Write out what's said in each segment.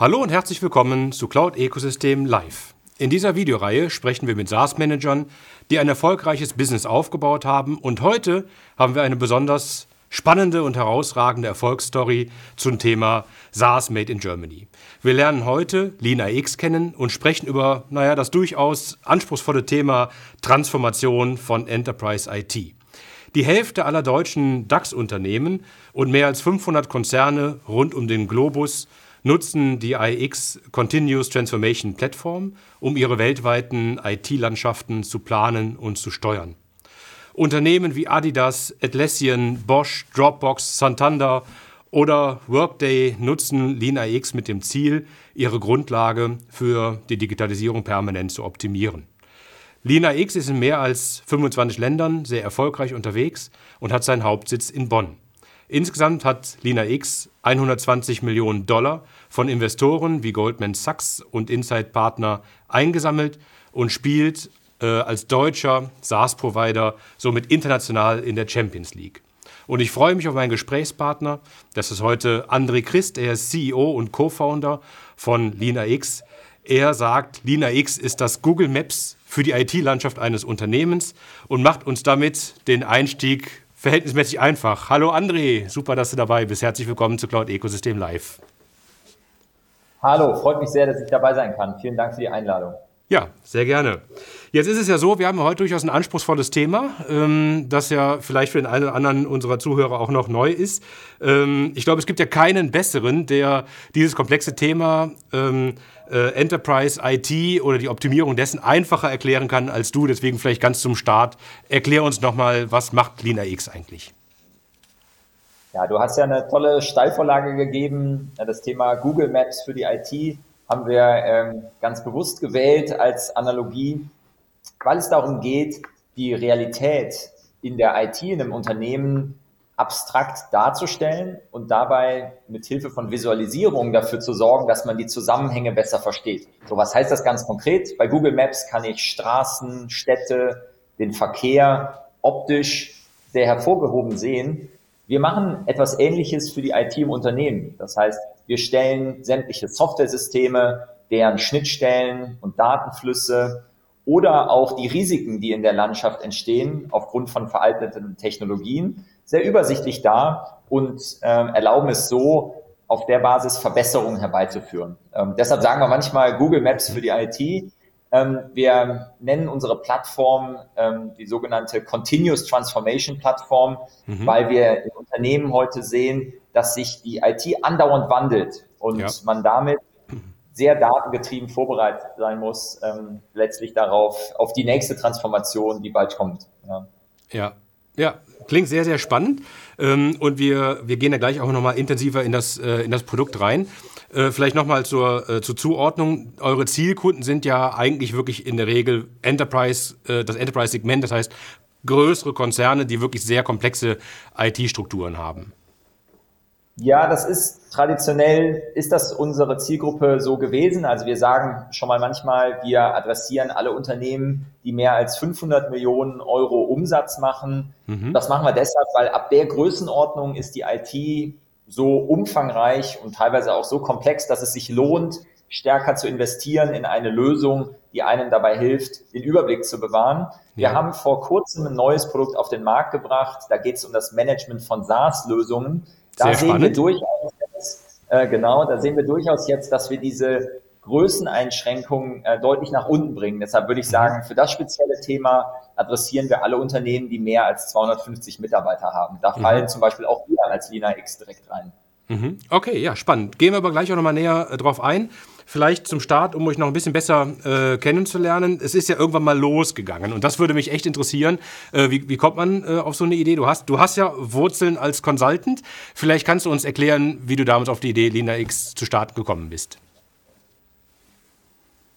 Hallo und herzlich willkommen zu Cloud Ecosystem Live. In dieser Videoreihe sprechen wir mit SaaS-Managern, die ein erfolgreiches Business aufgebaut haben. Und heute haben wir eine besonders spannende und herausragende Erfolgsstory zum Thema SaaS Made in Germany. Wir lernen heute Lina X kennen und sprechen über, naja, das durchaus anspruchsvolle Thema Transformation von Enterprise IT. Die Hälfte aller deutschen DAX-Unternehmen und mehr als 500 Konzerne rund um den Globus nutzen die IX Continuous Transformation Platform, um ihre weltweiten IT-Landschaften zu planen und zu steuern. Unternehmen wie Adidas, Atlassian, Bosch, Dropbox, Santander oder Workday nutzen Lean IX mit dem Ziel, ihre Grundlage für die Digitalisierung permanent zu optimieren. Lean IX ist in mehr als 25 Ländern sehr erfolgreich unterwegs und hat seinen Hauptsitz in Bonn. Insgesamt hat Lina X 120 Millionen Dollar von Investoren wie Goldman Sachs und Insight Partner eingesammelt und spielt äh, als deutscher SaaS-Provider somit international in der Champions League. Und ich freue mich auf meinen Gesprächspartner. Das ist heute André Christ. Er ist CEO und Co-Founder von Lina X. Er sagt, Lina X ist das Google Maps für die IT-Landschaft eines Unternehmens und macht uns damit den Einstieg verhältnismäßig einfach. Hallo André, super, dass du dabei bist. Herzlich willkommen zu Cloud Ecosystem Live. Hallo, freut mich sehr, dass ich dabei sein kann. Vielen Dank für die Einladung. Ja, sehr gerne. Jetzt ist es ja so, wir haben heute durchaus ein anspruchsvolles Thema, ähm, das ja vielleicht für den einen oder anderen unserer Zuhörer auch noch neu ist. Ähm, ich glaube, es gibt ja keinen besseren, der dieses komplexe Thema ähm, äh, Enterprise IT oder die Optimierung dessen einfacher erklären kann als du. Deswegen vielleicht ganz zum Start. Erklär uns nochmal, was macht LinaX eigentlich? Ja, du hast ja eine tolle Steilvorlage gegeben. Das Thema Google Maps für die IT haben wir ähm, ganz bewusst gewählt als Analogie, weil es darum geht, die Realität in der IT, in einem Unternehmen abstrakt darzustellen und dabei mit Hilfe von Visualisierung dafür zu sorgen, dass man die Zusammenhänge besser versteht. So, was heißt das ganz konkret? Bei Google Maps kann ich Straßen, Städte, den Verkehr optisch sehr hervorgehoben sehen. Wir machen etwas Ähnliches für die IT im Unternehmen. Das heißt, wir stellen sämtliche Softwaresysteme, deren Schnittstellen und Datenflüsse oder auch die Risiken, die in der Landschaft entstehen aufgrund von veralteten Technologien, sehr übersichtlich dar und ähm, erlauben es so, auf der Basis Verbesserungen herbeizuführen. Ähm, deshalb sagen wir manchmal Google Maps für die IT. Ähm, wir nennen unsere Plattform ähm, die sogenannte Continuous Transformation Plattform, mhm. weil wir in Unternehmen heute sehen, dass sich die IT andauernd wandelt und ja. man damit sehr datengetrieben vorbereitet sein muss, ähm, letztlich darauf, auf die nächste Transformation, die bald kommt. Ja, ja, ja klingt sehr, sehr spannend. Ähm, und wir, wir gehen da gleich auch nochmal intensiver in das, äh, in das Produkt rein. Äh, vielleicht nochmal zur, äh, zur Zuordnung. Eure Zielkunden sind ja eigentlich wirklich in der Regel Enterprise, äh, das Enterprise-Segment, das heißt größere Konzerne, die wirklich sehr komplexe IT-Strukturen haben. Ja, das ist traditionell, ist das unsere Zielgruppe so gewesen. Also wir sagen schon mal manchmal, wir adressieren alle Unternehmen, die mehr als 500 Millionen Euro Umsatz machen. Mhm. Das machen wir deshalb, weil ab der Größenordnung ist die IT so umfangreich und teilweise auch so komplex, dass es sich lohnt, stärker zu investieren in eine Lösung, die einem dabei hilft, den Überblick zu bewahren. Wir ja. haben vor kurzem ein neues Produkt auf den Markt gebracht. Da geht es um das Management von SaaS-Lösungen. Da Sehr sehen spannend. wir durchaus jetzt, äh, genau, da sehen wir durchaus jetzt, dass wir diese Größeneinschränkungen äh, deutlich nach unten bringen. Deshalb würde ich mhm. sagen, für das spezielle Thema adressieren wir alle Unternehmen, die mehr als 250 Mitarbeiter haben. Da mhm. fallen zum Beispiel auch wir als Lina X direkt rein. Mhm. Okay, ja, spannend. Gehen wir aber gleich auch nochmal näher äh, drauf ein. Vielleicht zum Start, um euch noch ein bisschen besser äh, kennenzulernen. Es ist ja irgendwann mal losgegangen und das würde mich echt interessieren. Äh, wie, wie, kommt man äh, auf so eine Idee? Du hast, du hast ja Wurzeln als Consultant. Vielleicht kannst du uns erklären, wie du damals auf die Idee Lina X zu starten gekommen bist.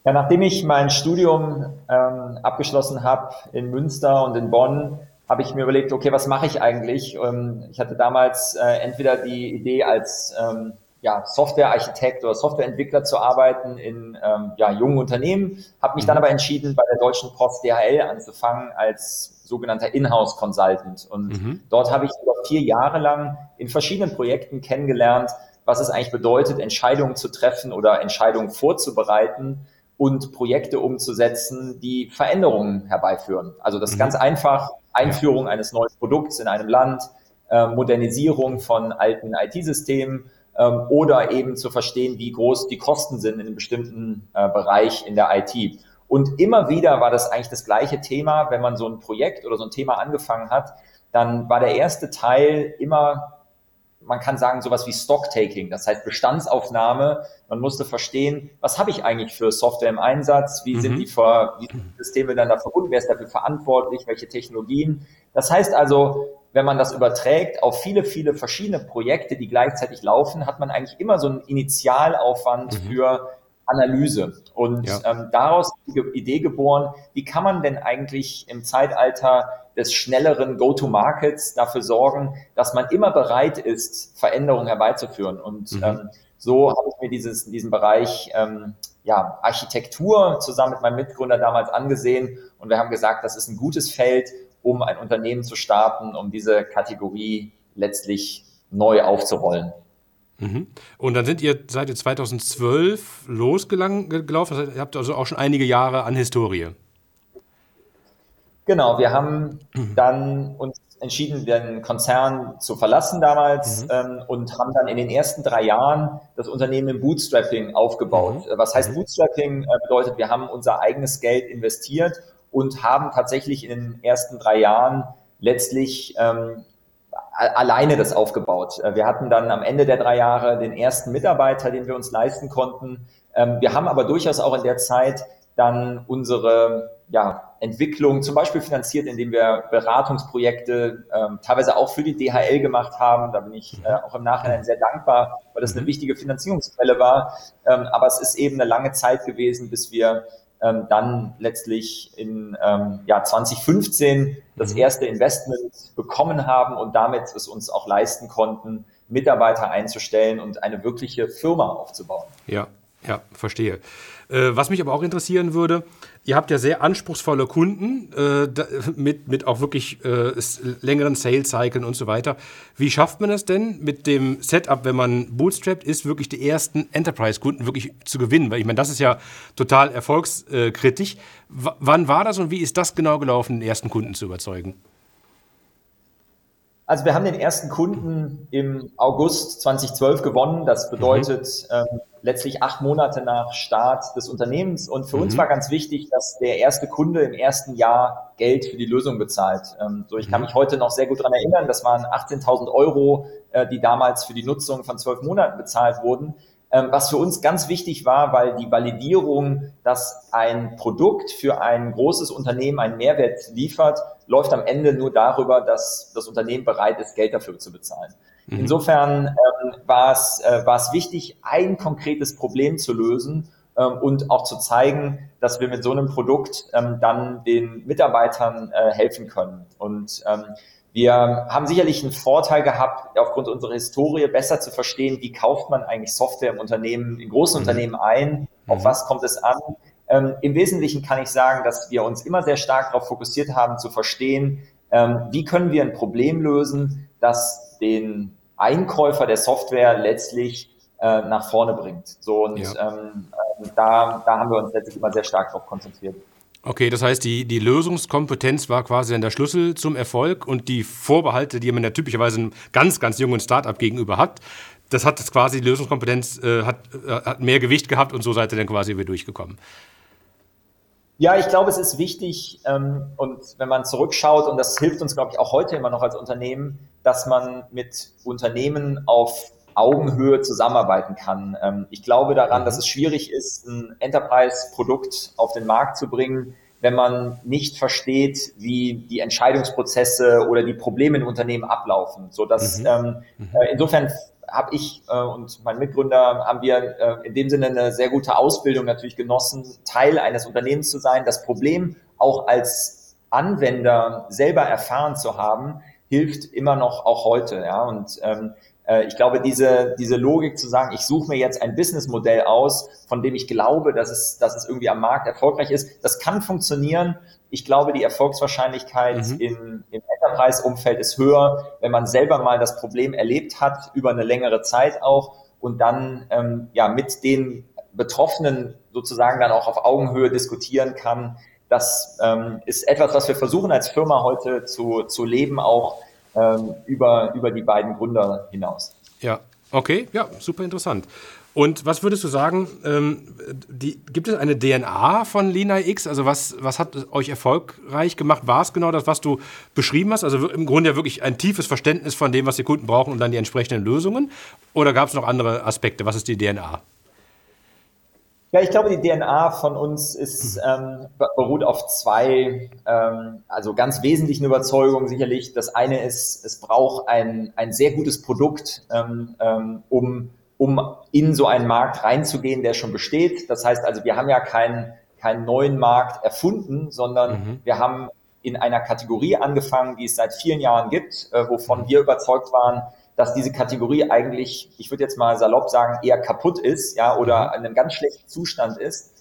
Ja, nachdem ich mein Studium ähm, abgeschlossen habe in Münster und in Bonn, habe ich mir überlegt, okay, was mache ich eigentlich? Ähm, ich hatte damals äh, entweder die Idee als ähm, ja, Softwarearchitekt oder Softwareentwickler zu arbeiten in ähm, ja, jungen Unternehmen, habe mich dann mhm. aber entschieden, bei der Deutschen Post DHL anzufangen als sogenannter Inhouse Consultant. Und mhm. dort habe ich über vier Jahre lang in verschiedenen Projekten kennengelernt, was es eigentlich bedeutet, Entscheidungen zu treffen oder Entscheidungen vorzubereiten und Projekte umzusetzen, die Veränderungen herbeiführen. Also das ist mhm. ganz einfach Einführung eines neuen Produkts in einem Land, äh, Modernisierung von alten IT-Systemen ähm, oder eben zu verstehen, wie groß die Kosten sind in einem bestimmten äh, Bereich in der IT. Und immer wieder war das eigentlich das gleiche Thema, wenn man so ein Projekt oder so ein Thema angefangen hat, dann war der erste Teil immer, man kann sagen, sowas wie Stocktaking, das heißt Bestandsaufnahme. Man musste verstehen, was habe ich eigentlich für Software im Einsatz, wie mhm. sind die, Ver wie sind Systeme dann da verbunden, wer ist dafür verantwortlich, welche Technologien. Das heißt also, wenn man das überträgt auf viele, viele verschiedene Projekte, die gleichzeitig laufen, hat man eigentlich immer so einen Initialaufwand mhm. für Analyse. Und ja. ähm, daraus die Idee geboren, wie kann man denn eigentlich im Zeitalter des schnelleren Go-to-Markets dafür sorgen, dass man immer bereit ist, Veränderungen herbeizuführen. Und mhm. ähm, so habe ich mir dieses, diesen Bereich ähm, ja, Architektur zusammen mit meinem Mitgründer damals angesehen und wir haben gesagt, das ist ein gutes Feld, um ein Unternehmen zu starten, um diese Kategorie letztlich neu aufzurollen. Mhm. Und dann sind ihr seit 2012 losgelaufen. ihr habt also auch schon einige Jahre an Historie. Genau, wir haben mhm. dann uns entschieden, den Konzern zu verlassen damals mhm. ähm, und haben dann in den ersten drei Jahren das Unternehmen im Bootstrapping aufgebaut. Mhm. Was heißt mhm. Bootstrapping? Äh, bedeutet, wir haben unser eigenes Geld investiert und haben tatsächlich in den ersten drei Jahren letztlich ähm, alleine das aufgebaut. Äh, wir hatten dann am Ende der drei Jahre den ersten Mitarbeiter, den wir uns leisten konnten. Ähm, wir haben aber durchaus auch in der Zeit dann unsere ja, Entwicklung zum Beispiel finanziert, indem wir Beratungsprojekte ähm, teilweise auch für die DHL gemacht haben. Da bin ich äh, auch im Nachhinein sehr dankbar, weil das eine mhm. wichtige Finanzierungsquelle war. Ähm, aber es ist eben eine lange Zeit gewesen, bis wir ähm, dann letztlich in ähm, ja, 2015 das mhm. erste Investment bekommen haben und damit es uns auch leisten konnten, Mitarbeiter einzustellen und eine wirkliche Firma aufzubauen. Ja, ja, verstehe. Äh, was mich aber auch interessieren würde, ihr habt ja sehr anspruchsvolle Kunden äh, mit, mit auch wirklich äh, längeren Sales-Cyclen und so weiter. Wie schafft man das denn mit dem Setup, wenn man bootstrapped ist, wirklich die ersten Enterprise-Kunden wirklich zu gewinnen? Weil ich meine, das ist ja total erfolgskritisch. W wann war das und wie ist das genau gelaufen, den ersten Kunden zu überzeugen? Also wir haben den ersten Kunden im August 2012 gewonnen. Das bedeutet mhm. ähm, letztlich acht Monate nach Start des Unternehmens. Und für mhm. uns war ganz wichtig, dass der erste Kunde im ersten Jahr Geld für die Lösung bezahlt. Ähm, so, ich kann mhm. mich heute noch sehr gut daran erinnern. Das waren 18.000 Euro, äh, die damals für die Nutzung von zwölf Monaten bezahlt wurden. Ähm, was für uns ganz wichtig war, weil die Validierung, dass ein Produkt für ein großes Unternehmen einen Mehrwert liefert, läuft am Ende nur darüber, dass das Unternehmen bereit ist, Geld dafür zu bezahlen. Mhm. Insofern ähm, war, es, äh, war es wichtig, ein konkretes Problem zu lösen ähm, und auch zu zeigen, dass wir mit so einem Produkt ähm, dann den Mitarbeitern äh, helfen können. Und ähm, wir haben sicherlich einen Vorteil gehabt, aufgrund unserer Historie besser zu verstehen, wie kauft man eigentlich Software im Unternehmen, in großen mhm. Unternehmen ein, auf mhm. was kommt es an. Ähm, Im Wesentlichen kann ich sagen, dass wir uns immer sehr stark darauf fokussiert haben, zu verstehen, ähm, wie können wir ein Problem lösen, das den Einkäufer der Software letztlich äh, nach vorne bringt. So und ja. ähm, äh, da, da haben wir uns letztlich immer sehr stark darauf konzentriert. Okay, das heißt, die, die Lösungskompetenz war quasi dann der Schlüssel zum Erfolg und die Vorbehalte, die man ja typischerweise einem ganz, ganz jungen Startup gegenüber hat, das hat quasi, die Lösungskompetenz äh, hat, äh, hat mehr Gewicht gehabt und so seid ihr dann quasi wieder durchgekommen. Ja, ich glaube, es ist wichtig ähm, und wenn man zurückschaut, und das hilft uns, glaube ich, auch heute immer noch als Unternehmen, dass man mit Unternehmen auf Augenhöhe zusammenarbeiten kann. Ähm, ich glaube daran, mhm. dass es schwierig ist, ein Enterprise-Produkt auf den Markt zu bringen, wenn man nicht versteht, wie die Entscheidungsprozesse oder die Probleme in Unternehmen ablaufen. So dass mhm. ähm, mhm. Äh, insofern habe ich äh, und mein Mitgründer haben wir äh, in dem Sinne eine sehr gute Ausbildung natürlich genossen, Teil eines Unternehmens zu sein, das Problem auch als Anwender selber erfahren zu haben, hilft immer noch auch heute. Ja? Und ähm, äh, ich glaube, diese, diese Logik zu sagen, ich suche mir jetzt ein Businessmodell aus, von dem ich glaube, dass es, dass es irgendwie am Markt erfolgreich ist, das kann funktionieren. Ich glaube, die Erfolgswahrscheinlichkeit mhm. im, im Enterprise-Umfeld ist höher, wenn man selber mal das Problem erlebt hat, über eine längere Zeit auch und dann ähm, ja mit den Betroffenen sozusagen dann auch auf Augenhöhe diskutieren kann. Das ähm, ist etwas, was wir versuchen als Firma heute zu, zu leben, auch ähm, über, über die beiden Gründer hinaus. Ja, okay, ja, super interessant. Und was würdest du sagen, ähm, die, gibt es eine DNA von Lina X? Also was, was hat euch erfolgreich gemacht? War es genau das, was du beschrieben hast? Also im Grunde ja wirklich ein tiefes Verständnis von dem, was die Kunden brauchen und dann die entsprechenden Lösungen? Oder gab es noch andere Aspekte? Was ist die DNA? Ja, ich glaube, die DNA von uns ist, ähm, beruht auf zwei, ähm, also ganz wesentlichen Überzeugungen sicherlich. Das eine ist, es braucht ein, ein sehr gutes Produkt, ähm, ähm, um, um in so einen Markt reinzugehen, der schon besteht. Das heißt also, wir haben ja keinen, keinen neuen Markt erfunden, sondern mhm. wir haben in einer Kategorie angefangen, die es seit vielen Jahren gibt, äh, wovon mhm. wir überzeugt waren, dass diese Kategorie eigentlich, ich würde jetzt mal salopp sagen, eher kaputt ist, ja, oder mhm. in einem ganz schlechten Zustand ist.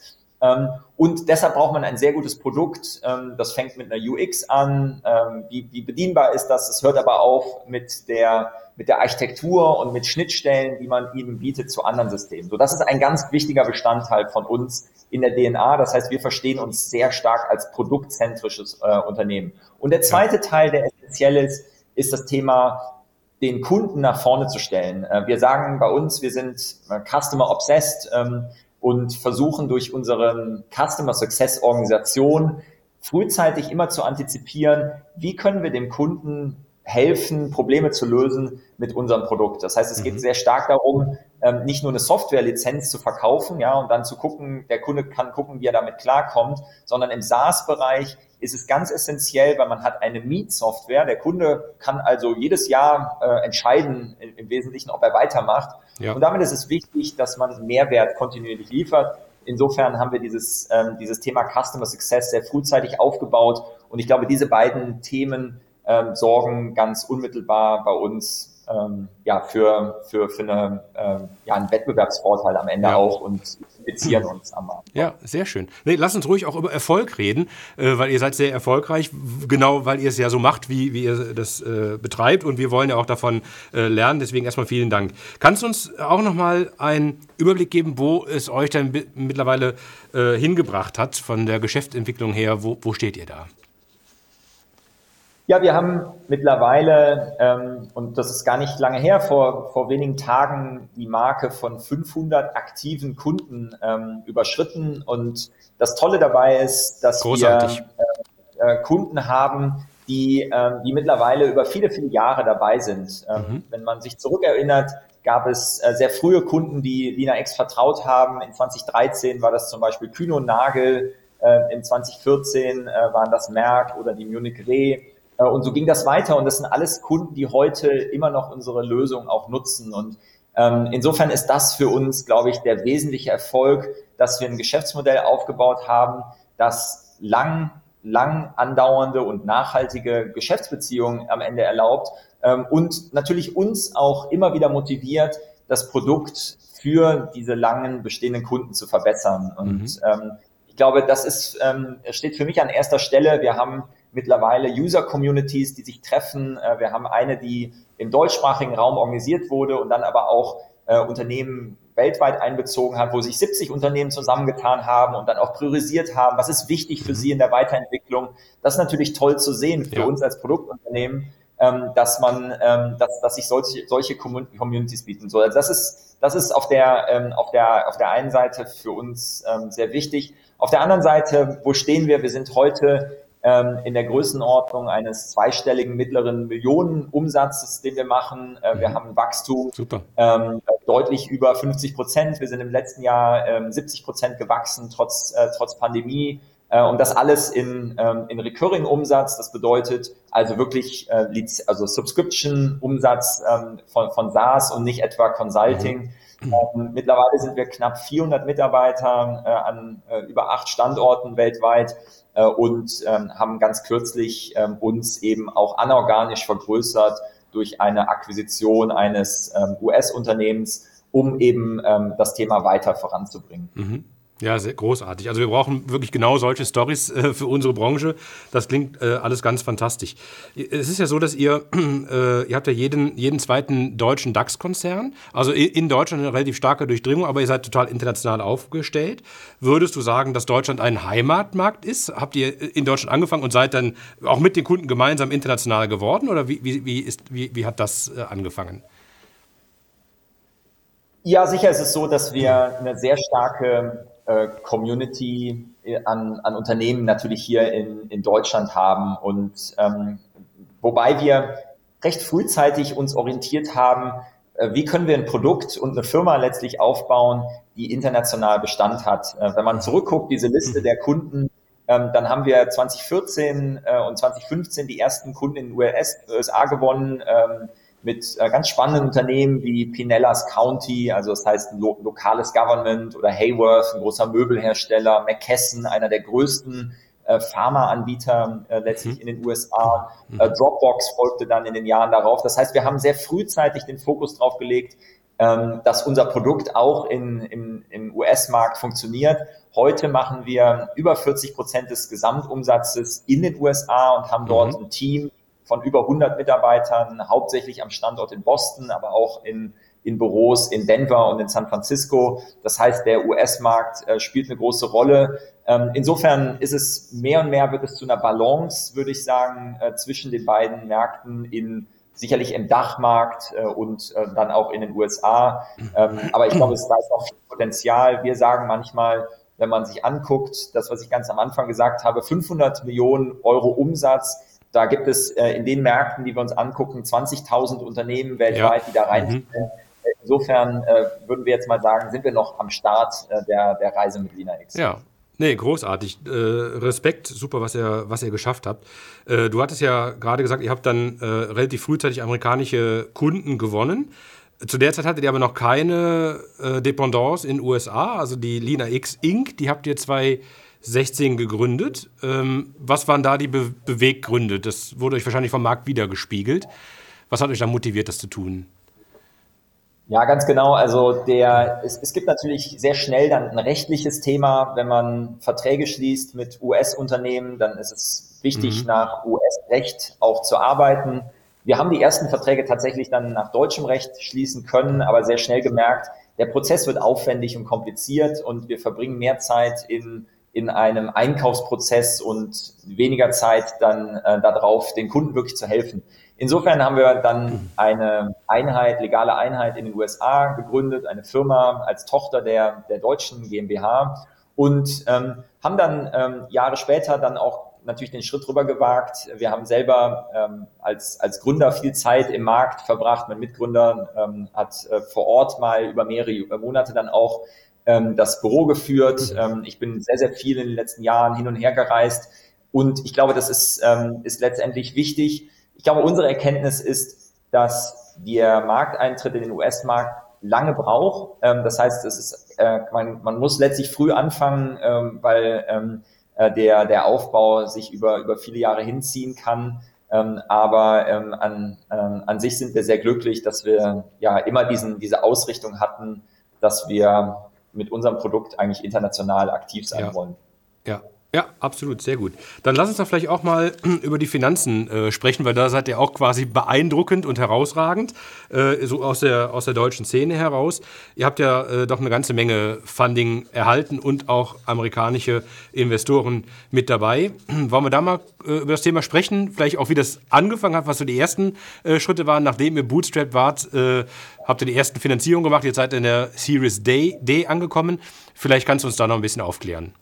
Ähm, und deshalb braucht man ein sehr gutes Produkt. Ähm, das fängt mit einer UX an. Ähm, wie, wie bedienbar ist das? Es hört aber auf mit der, mit der Architektur und mit Schnittstellen, die man ihnen bietet zu anderen Systemen. So, das ist ein ganz wichtiger Bestandteil von uns in der DNA. Das heißt, wir verstehen uns sehr stark als produktzentrisches äh, Unternehmen. Und der zweite Teil, der essentiell ist, ist das Thema den Kunden nach vorne zu stellen. Äh, wir sagen bei uns, wir sind äh, Customer Obsessed ähm, und versuchen durch unsere Customer Success Organisation frühzeitig immer zu antizipieren, wie können wir dem Kunden helfen, Probleme zu lösen mit unserem Produkt. Das heißt, es geht mhm. sehr stark darum, ähm, nicht nur eine Softwarelizenz zu verkaufen, ja, und dann zu gucken, der Kunde kann gucken, wie er damit klarkommt, sondern im SaaS-Bereich ist es ganz essentiell, weil man hat eine Meet-Software. Der Kunde kann also jedes Jahr äh, entscheiden, im Wesentlichen, ob er weitermacht. Ja. Und damit ist es wichtig, dass man Mehrwert kontinuierlich liefert. Insofern haben wir dieses, ähm, dieses Thema Customer Success sehr frühzeitig aufgebaut. Und ich glaube, diese beiden Themen ähm, sorgen ganz unmittelbar bei uns ähm, ja, für, für, für eine, ähm, ja, einen Wettbewerbsvorteil am Ende ja. auch und beziehen uns am Markt. Ja, sehr schön. Nee, lass uns ruhig auch über Erfolg reden, äh, weil ihr seid sehr erfolgreich, genau weil ihr es ja so macht, wie, wie ihr das äh, betreibt und wir wollen ja auch davon äh, lernen. Deswegen erstmal vielen Dank. Kannst du uns auch nochmal einen Überblick geben, wo es euch dann mittlerweile äh, hingebracht hat von der Geschäftsentwicklung her? Wo, wo steht ihr da? Ja, wir haben mittlerweile, ähm, und das ist gar nicht lange her, vor, vor wenigen Tagen die Marke von 500 aktiven Kunden ähm, überschritten. Und das Tolle dabei ist, dass Großartig. wir äh, äh, Kunden haben, die, äh, die mittlerweile über viele, viele Jahre dabei sind. Ähm, mhm. Wenn man sich zurückerinnert, gab es äh, sehr frühe Kunden, die Lina X vertraut haben. In 2013 war das zum Beispiel Kühne und Nagel. Äh, in 2014 äh, waren das Merck oder die Munich Re. Äh, und so ging das weiter und das sind alles Kunden, die heute immer noch unsere Lösung auch nutzen. Und ähm, insofern ist das für uns, glaube ich, der wesentliche Erfolg, dass wir ein Geschäftsmodell aufgebaut haben, das lang, lang andauernde und nachhaltige Geschäftsbeziehungen am Ende erlaubt ähm, und natürlich uns auch immer wieder motiviert, das Produkt für diese langen bestehenden Kunden zu verbessern. Und mhm. ähm, ich glaube, das ist, ähm, steht für mich an erster Stelle. Wir haben mittlerweile User-Communities, die sich treffen. Äh, wir haben eine, die im deutschsprachigen Raum organisiert wurde und dann aber auch äh, Unternehmen weltweit einbezogen hat, wo sich 70 Unternehmen zusammengetan haben und dann auch priorisiert haben, was ist wichtig für mhm. sie in der Weiterentwicklung. Das ist natürlich toll zu sehen für ja. uns als Produktunternehmen, ähm, dass man, ähm, dass, dass sich solche, solche Communities bieten soll. Also das ist, das ist auf der, ähm, auf der, auf der einen Seite für uns sehr wichtig. Auf der anderen Seite, wo stehen wir? Wir sind heute ähm, in der Größenordnung eines zweistelligen mittleren Millionenumsatzes, den wir machen. Äh, wir mhm. haben Wachstum ähm, deutlich über 50 Prozent. Wir sind im letzten Jahr ähm, 70 Prozent gewachsen, trotz, äh, trotz Pandemie. Äh, und das alles in, ähm, in Recurring-Umsatz. Das bedeutet also wirklich äh, also Subscription-Umsatz ähm, von, von SaaS und nicht etwa Consulting. Mhm. Ähm, mittlerweile sind wir knapp 400 Mitarbeiter äh, an äh, über acht Standorten weltweit äh, und ähm, haben ganz kürzlich ähm, uns eben auch anorganisch vergrößert durch eine Akquisition eines ähm, US-Unternehmens, um eben ähm, das Thema weiter voranzubringen. Mhm. Ja, sehr großartig. Also wir brauchen wirklich genau solche Stories äh, für unsere Branche. Das klingt äh, alles ganz fantastisch. Es ist ja so, dass ihr, äh, ihr habt ja jeden, jeden zweiten deutschen DAX-Konzern, also in Deutschland eine relativ starke Durchdringung, aber ihr seid total international aufgestellt. Würdest du sagen, dass Deutschland ein Heimatmarkt ist? Habt ihr in Deutschland angefangen und seid dann auch mit den Kunden gemeinsam international geworden oder wie, wie, wie, ist, wie, wie hat das äh, angefangen? Ja, sicher ist es so, dass wir eine sehr starke äh, Community äh, an, an Unternehmen natürlich hier in, in Deutschland haben. Und ähm, wobei wir recht frühzeitig uns orientiert haben, äh, wie können wir ein Produkt und eine Firma letztlich aufbauen, die international Bestand hat. Äh, wenn man zurückguckt, diese Liste der Kunden, ähm, dann haben wir 2014 äh, und 2015 die ersten Kunden in den US, USA gewonnen. Ähm, mit äh, ganz spannenden Unternehmen wie Pinellas County, also das heißt ein lo lokales Government oder Hayworth, ein großer Möbelhersteller, McKesson, einer der größten äh, Pharmaanbieter äh, letztlich mhm. in den USA. Mhm. Äh, Dropbox folgte dann in den Jahren darauf. Das heißt, wir haben sehr frühzeitig den Fokus drauf gelegt, ähm, dass unser Produkt auch in, im, im US-Markt funktioniert. Heute machen wir über 40 Prozent des Gesamtumsatzes in den USA und haben dort mhm. ein Team, von über 100 Mitarbeitern, hauptsächlich am Standort in Boston, aber auch in, in Büros in Denver und in San Francisco. Das heißt, der US-Markt äh, spielt eine große Rolle. Ähm, insofern ist es mehr und mehr wird es zu einer Balance, würde ich sagen, äh, zwischen den beiden Märkten in sicherlich im Dachmarkt äh, und äh, dann auch in den USA. Ähm, aber ich glaube, es da ist noch viel Potenzial. Wir sagen manchmal, wenn man sich anguckt, das, was ich ganz am Anfang gesagt habe, 500 Millionen Euro Umsatz da gibt es äh, in den Märkten, die wir uns angucken, 20.000 Unternehmen weltweit, ja. die da rein. Mhm. Insofern äh, würden wir jetzt mal sagen, sind wir noch am Start äh, der, der Reise mit Lina X. Ja, Nee, großartig. Äh, Respekt, super, was ihr, was ihr geschafft habt. Äh, du hattest ja gerade gesagt, ihr habt dann äh, relativ frühzeitig amerikanische Kunden gewonnen. Zu der Zeit hattet ihr aber noch keine äh, Dependance in USA, also die Lina X Inc., die habt ihr zwei 16 gegründet. Ähm, was waren da die Be Beweggründe? Das wurde euch wahrscheinlich vom Markt wiedergespiegelt. Was hat euch da motiviert, das zu tun? Ja, ganz genau. Also der, es, es gibt natürlich sehr schnell dann ein rechtliches Thema. Wenn man Verträge schließt mit US-Unternehmen, dann ist es wichtig, mhm. nach US-Recht auch zu arbeiten. Wir haben die ersten Verträge tatsächlich dann nach deutschem Recht schließen können, aber sehr schnell gemerkt, der Prozess wird aufwendig und kompliziert und wir verbringen mehr Zeit in in einem Einkaufsprozess und weniger Zeit dann äh, darauf, den Kunden wirklich zu helfen. Insofern haben wir dann eine Einheit, legale Einheit in den USA gegründet, eine Firma als Tochter der, der deutschen GmbH und ähm, haben dann ähm, Jahre später dann auch natürlich den Schritt rüber gewagt. Wir haben selber ähm, als, als Gründer viel Zeit im Markt verbracht. Mein Mitgründer ähm, hat äh, vor Ort mal über mehrere Monate dann auch ähm, das Büro geführt. Mhm. Ähm, ich bin sehr, sehr viel in den letzten Jahren hin und her gereist. Und ich glaube, das ist, ähm, ist letztendlich wichtig. Ich glaube, unsere Erkenntnis ist, dass der Markteintritt in den US-Markt lange braucht. Ähm, das heißt, es ist, äh, man, man muss letztlich früh anfangen, ähm, weil ähm, äh, der, der Aufbau sich über, über viele Jahre hinziehen kann. Ähm, aber ähm, an, ähm, an sich sind wir sehr glücklich, dass wir ja immer diesen, diese Ausrichtung hatten, dass wir mit unserem Produkt eigentlich international aktiv sein ja. wollen. Ja. Ja, absolut, sehr gut. Dann lass uns doch vielleicht auch mal über die Finanzen äh, sprechen, weil da seid ihr auch quasi beeindruckend und herausragend, äh, so aus der, aus der deutschen Szene heraus. Ihr habt ja äh, doch eine ganze Menge Funding erhalten und auch amerikanische Investoren mit dabei. Wollen wir da mal äh, über das Thema sprechen? Vielleicht auch, wie das angefangen hat, was so die ersten äh, Schritte waren, nachdem ihr Bootstrap wart, äh, habt ihr die ersten Finanzierungen gemacht, jetzt seid ihr in der Series D, D angekommen. Vielleicht kannst du uns da noch ein bisschen aufklären.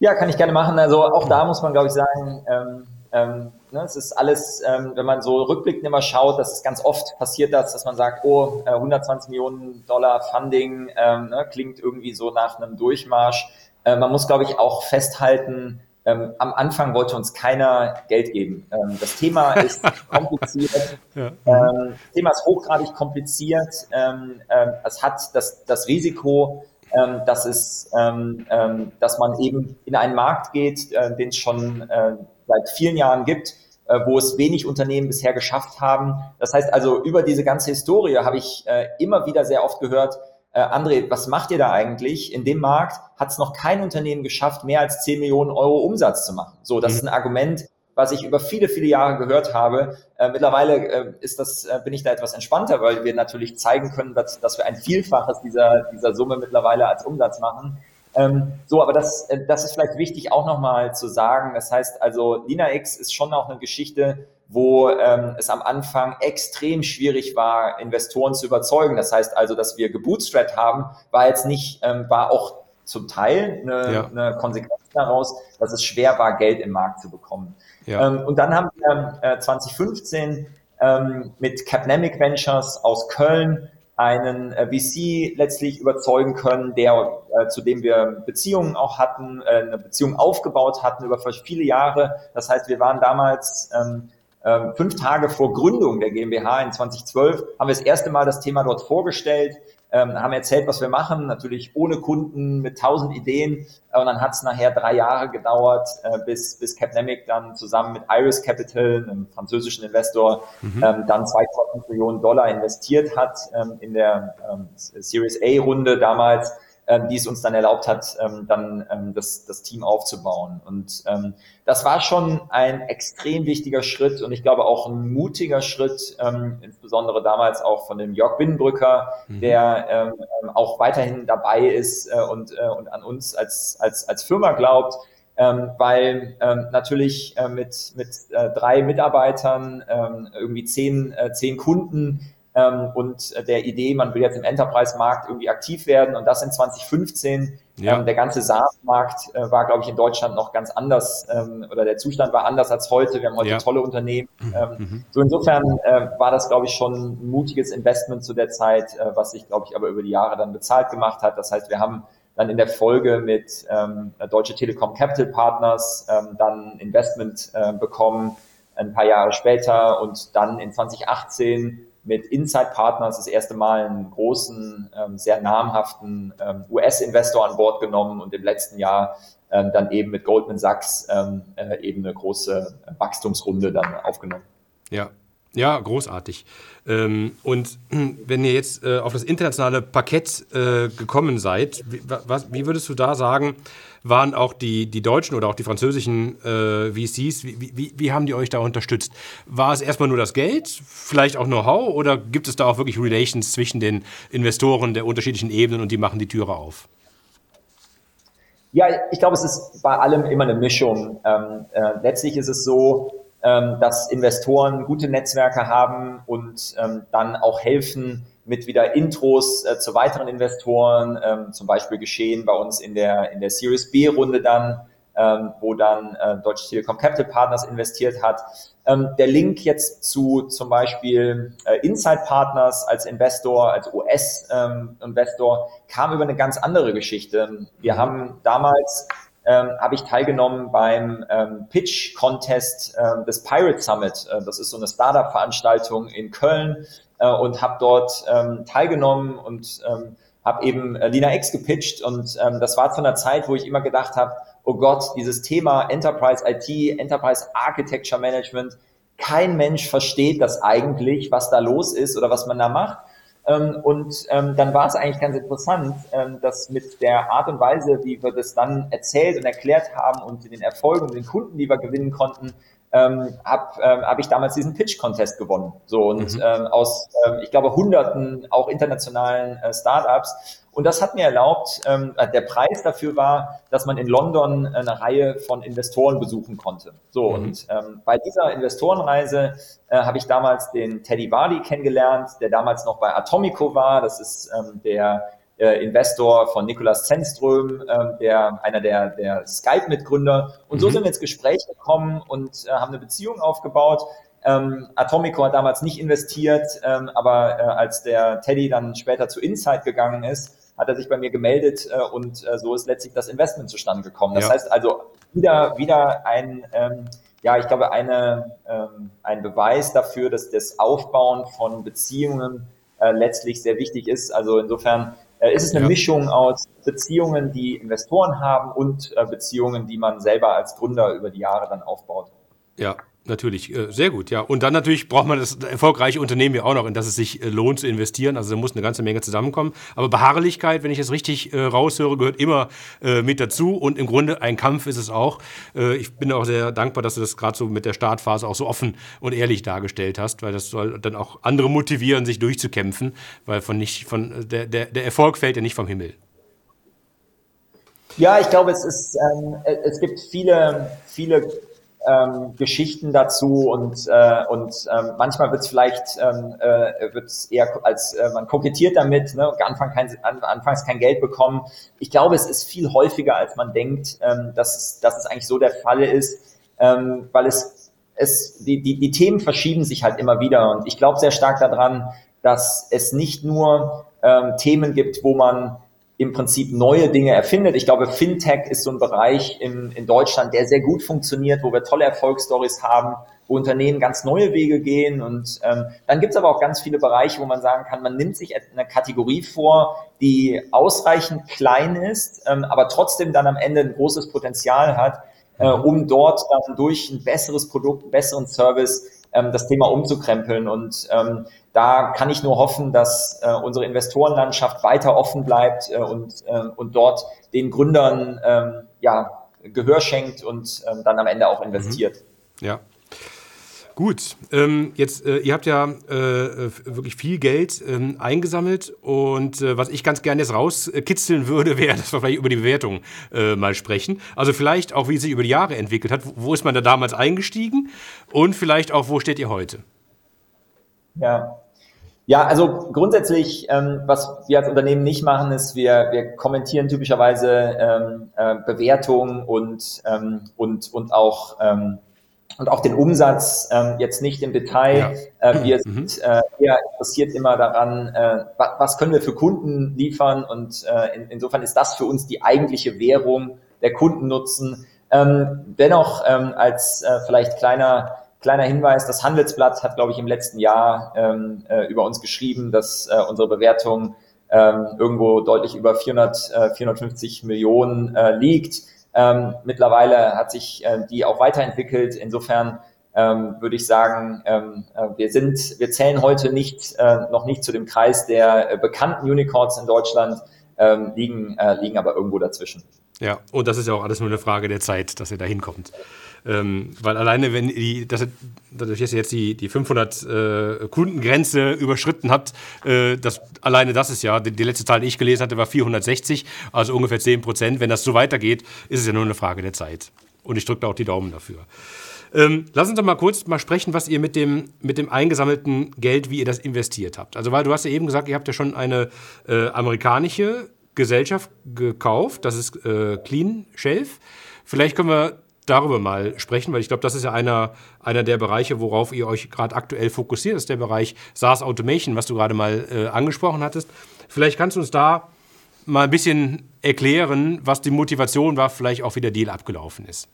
Ja, kann ich gerne machen. Also auch da muss man, glaube ich, sagen, ähm, ähm, ne, es ist alles, ähm, wenn man so rückblickend immer schaut, dass es ganz oft passiert das, dass man sagt, oh, äh, 120 Millionen Dollar Funding ähm, ne, klingt irgendwie so nach einem Durchmarsch. Äh, man muss, glaube ich, auch festhalten, ähm, am Anfang wollte uns keiner Geld geben. Ähm, das Thema ist kompliziert. ja. ähm, das Thema ist hochgradig kompliziert. Ähm, es hat das, das Risiko, ähm, dass, es, ähm, ähm, dass man eben in einen Markt geht, äh, den es schon äh, seit vielen Jahren gibt, äh, wo es wenig Unternehmen bisher geschafft haben. Das heißt also, über diese ganze Historie habe ich äh, immer wieder sehr oft gehört, äh, André, was macht ihr da eigentlich? In dem Markt hat es noch kein Unternehmen geschafft, mehr als 10 Millionen Euro Umsatz zu machen. So, das mhm. ist ein Argument, was ich über viele, viele Jahre gehört habe. Äh, mittlerweile äh, ist das, äh, bin ich da etwas entspannter, weil wir natürlich zeigen können, dass, dass wir ein Vielfaches dieser, dieser Summe mittlerweile als Umsatz machen. Ähm, so, aber das, äh, das ist vielleicht wichtig auch nochmal zu sagen. Das heißt also, LinaX ist schon auch eine Geschichte, wo ähm, es am Anfang extrem schwierig war, Investoren zu überzeugen. Das heißt also, dass wir gebootstrapped haben, war jetzt nicht, ähm, war auch zum Teil eine, ja. eine Konsequenz daraus, dass es schwer war, Geld im Markt zu bekommen. Ja. Ähm, und dann haben wir äh, 2015 ähm, mit Capnemic Ventures aus Köln einen äh, VC letztlich überzeugen können, der äh, zu dem wir Beziehungen auch hatten, äh, eine Beziehung aufgebaut hatten über viele Jahre. Das heißt, wir waren damals ähm, äh, fünf Tage vor Gründung der GmbH in 2012, haben wir das erste Mal das Thema dort vorgestellt ähm, haben erzählt, was wir machen, natürlich ohne Kunden, mit tausend Ideen. Und dann hat es nachher drei Jahre gedauert, äh, bis, bis Capnemic dann zusammen mit Iris Capital, einem französischen Investor, mhm. ähm, dann 2,5 Millionen Dollar investiert hat ähm, in der ähm, Series A-Runde damals die es uns dann erlaubt hat, ähm, dann ähm, das, das Team aufzubauen. Und ähm, das war schon ein extrem wichtiger Schritt und ich glaube auch ein mutiger Schritt, ähm, insbesondere damals auch von dem Jörg Binnenbrücker, mhm. der ähm, auch weiterhin dabei ist äh, und, äh, und an uns als, als, als Firma glaubt. Ähm, weil ähm, natürlich äh, mit, mit äh, drei Mitarbeitern, ähm, irgendwie zehn, äh, zehn Kunden, ähm, und der Idee, man will jetzt im Enterprise-Markt irgendwie aktiv werden und das in 2015. Ja. Ähm, der ganze SaaS-Markt äh, war, glaube ich, in Deutschland noch ganz anders ähm, oder der Zustand war anders als heute. Wir haben heute ja. tolle Unternehmen. Mhm. Ähm, mhm. So insofern äh, war das, glaube ich, schon ein mutiges Investment zu der Zeit, äh, was sich, glaube ich, aber über die Jahre dann bezahlt gemacht hat. Das heißt, wir haben dann in der Folge mit ähm, Deutsche Telekom Capital Partners ähm, dann Investment äh, bekommen, ein paar Jahre später und dann in 2018 mit Inside Partners das erste Mal einen großen, ähm, sehr namhaften ähm, US-Investor an Bord genommen und im letzten Jahr ähm, dann eben mit Goldman Sachs äh, eben eine große Wachstumsrunde dann aufgenommen. Ja, ja, großartig. Ähm, und wenn ihr jetzt äh, auf das internationale Parkett äh, gekommen seid, wie, würdest du da sagen, waren auch die, die deutschen oder auch die französischen äh, VCs, wie, wie, wie haben die euch da unterstützt? War es erstmal nur das Geld, vielleicht auch Know-how oder gibt es da auch wirklich Relations zwischen den Investoren der unterschiedlichen Ebenen und die machen die Türe auf? Ja, ich glaube, es ist bei allem immer eine Mischung. Ähm, äh, letztlich ist es so, ähm, dass Investoren gute Netzwerke haben und ähm, dann auch helfen mit wieder Intros äh, zu weiteren Investoren, ähm, zum Beispiel geschehen bei uns in der, in der Series B Runde dann, ähm, wo dann äh, Deutsche Telekom Capital Partners investiert hat. Ähm, der Link jetzt zu zum Beispiel äh, Inside Partners als Investor, als US-Investor ähm, kam über eine ganz andere Geschichte. Wir haben damals ähm, habe ich teilgenommen beim ähm, Pitch Contest ähm, des Pirate Summit. Äh, das ist so eine Startup-Veranstaltung in Köln äh, und habe dort ähm, teilgenommen und ähm, habe eben äh, Lina X gepitcht und ähm, das war zu einer Zeit, wo ich immer gedacht habe, oh Gott, dieses Thema Enterprise IT, Enterprise Architecture Management, kein Mensch versteht das eigentlich, was da los ist oder was man da macht. Ähm, und ähm, dann war es eigentlich ganz interessant, ähm, dass mit der Art und Weise, wie wir das dann erzählt und erklärt haben und den Erfolgen und den Kunden, die wir gewinnen konnten, ähm, habe ähm, hab ich damals diesen Pitch-Contest gewonnen. So und mhm. ähm, aus, ähm, ich glaube, hunderten auch internationalen äh, Startups. Und das hat mir erlaubt, ähm, äh, der Preis dafür war, dass man in London eine Reihe von Investoren besuchen konnte. So, mhm. und ähm, bei dieser Investorenreise äh, habe ich damals den Teddy Vardy kennengelernt, der damals noch bei Atomico war. Das ist ähm, der äh, Investor von Nicolas Zenström, äh, der, einer der, der Skype-Mitgründer. Und mhm. so sind wir ins Gespräch gekommen und äh, haben eine Beziehung aufgebaut. Ähm, Atomico hat damals nicht investiert, ähm, aber äh, als der Teddy dann später zu Insight gegangen ist, hat er sich bei mir gemeldet äh, und äh, so ist letztlich das Investment zustande gekommen. Das ja. heißt also wieder, wieder ein, ähm, ja, ich glaube, eine, ähm, ein Beweis dafür, dass das Aufbauen von Beziehungen äh, letztlich sehr wichtig ist. Also insofern äh, ist es eine ja. Mischung aus Beziehungen, die Investoren haben und äh, Beziehungen, die man selber als Gründer über die Jahre dann aufbaut. Ja, natürlich. Äh, sehr gut, ja. Und dann natürlich braucht man das erfolgreiche Unternehmen ja auch noch, in das es sich äh, lohnt zu investieren. Also da muss eine ganze Menge zusammenkommen. Aber Beharrlichkeit, wenn ich es richtig äh, raushöre, gehört immer mit dazu. Und im Grunde ein Kampf ist es auch. Ich bin auch sehr dankbar, dass du das gerade so mit der Startphase auch so offen und ehrlich dargestellt hast, weil das soll dann auch andere motivieren, sich durchzukämpfen, weil von nicht, von der, der, der Erfolg fällt ja nicht vom Himmel. Ja, ich glaube, es ist, ähm, es gibt viele, viele ähm, Geschichten dazu und, äh, und ähm, manchmal wird es vielleicht ähm, äh, wird's eher als äh, man kokettiert damit, ne, Anfang kein, an, anfangs kein Geld bekommen. Ich glaube, es ist viel häufiger, als man denkt, ähm, dass, dass es eigentlich so der Fall ist, ähm, weil es, es die, die, die Themen verschieben sich halt immer wieder und ich glaube sehr stark daran, dass es nicht nur ähm, Themen gibt, wo man im Prinzip neue Dinge erfindet. Ich glaube, Fintech ist so ein Bereich in, in Deutschland, der sehr gut funktioniert, wo wir tolle Erfolgsstories haben, wo Unternehmen ganz neue Wege gehen. Und ähm, dann gibt es aber auch ganz viele Bereiche, wo man sagen kann, man nimmt sich eine Kategorie vor, die ausreichend klein ist, ähm, aber trotzdem dann am Ende ein großes Potenzial hat, äh, um dort dann durch ein besseres Produkt, einen besseren Service ähm, das Thema umzukrempeln. Und ähm, da kann ich nur hoffen, dass äh, unsere Investorenlandschaft weiter offen bleibt äh, und, äh, und dort den Gründern ähm, ja, Gehör schenkt und ähm, dann am Ende auch investiert. Mhm. Ja, Gut, ähm, jetzt, äh, ihr habt ja äh, wirklich viel Geld ähm, eingesammelt und äh, was ich ganz gerne jetzt rauskitzeln würde, wäre, dass wir vielleicht über die Bewertung äh, mal sprechen. Also vielleicht auch, wie es sich über die Jahre entwickelt hat. Wo ist man da damals eingestiegen und vielleicht auch, wo steht ihr heute? Ja, ja, also grundsätzlich, ähm, was wir als Unternehmen nicht machen, ist, wir, wir kommentieren typischerweise ähm, äh, Bewertungen und, ähm, und, und auch ähm, und auch den Umsatz ähm, jetzt nicht im Detail. Ja. Äh, wir mhm. sind äh, eher interessiert immer daran, äh, was, was können wir für Kunden liefern und äh, in, insofern ist das für uns die eigentliche Währung der Kundennutzen. Ähm, dennoch ähm, als äh, vielleicht kleiner kleiner Hinweis, das Handelsblatt hat, glaube ich, im letzten Jahr ähm, äh, über uns geschrieben, dass äh, unsere Bewertung ähm, irgendwo deutlich über 400, äh, 450 Millionen äh, liegt. Ähm, mittlerweile hat sich äh, die auch weiterentwickelt. Insofern ähm, würde ich sagen, ähm, äh, wir sind, wir zählen heute nicht, äh, noch nicht zu dem Kreis der äh, bekannten Unicorns in Deutschland, ähm, liegen, äh, liegen aber irgendwo dazwischen. Ja, und das ist ja auch alles nur eine Frage der Zeit, dass ihr da hinkommt. Ähm, weil alleine, wenn die, das, dadurch, dass ihr jetzt die, die 500 äh, Kundengrenze überschritten habt, äh, das, alleine das ist ja, die, die, letzte Zahl, die ich gelesen hatte, war 460, also ungefähr 10 Prozent. Wenn das so weitergeht, ist es ja nur eine Frage der Zeit. Und ich drücke da auch die Daumen dafür. Ähm, lass uns doch mal kurz mal sprechen, was ihr mit dem, mit dem eingesammelten Geld, wie ihr das investiert habt. Also, weil du hast ja eben gesagt, ihr habt ja schon eine äh, amerikanische Gesellschaft gekauft, das ist äh, Clean Shelf. Vielleicht können wir darüber mal sprechen, weil ich glaube, das ist ja einer, einer der Bereiche, worauf ihr euch gerade aktuell fokussiert, ist der Bereich SaaS Automation, was du gerade mal äh, angesprochen hattest. Vielleicht kannst du uns da mal ein bisschen erklären, was die Motivation war, vielleicht auch wie der Deal abgelaufen ist.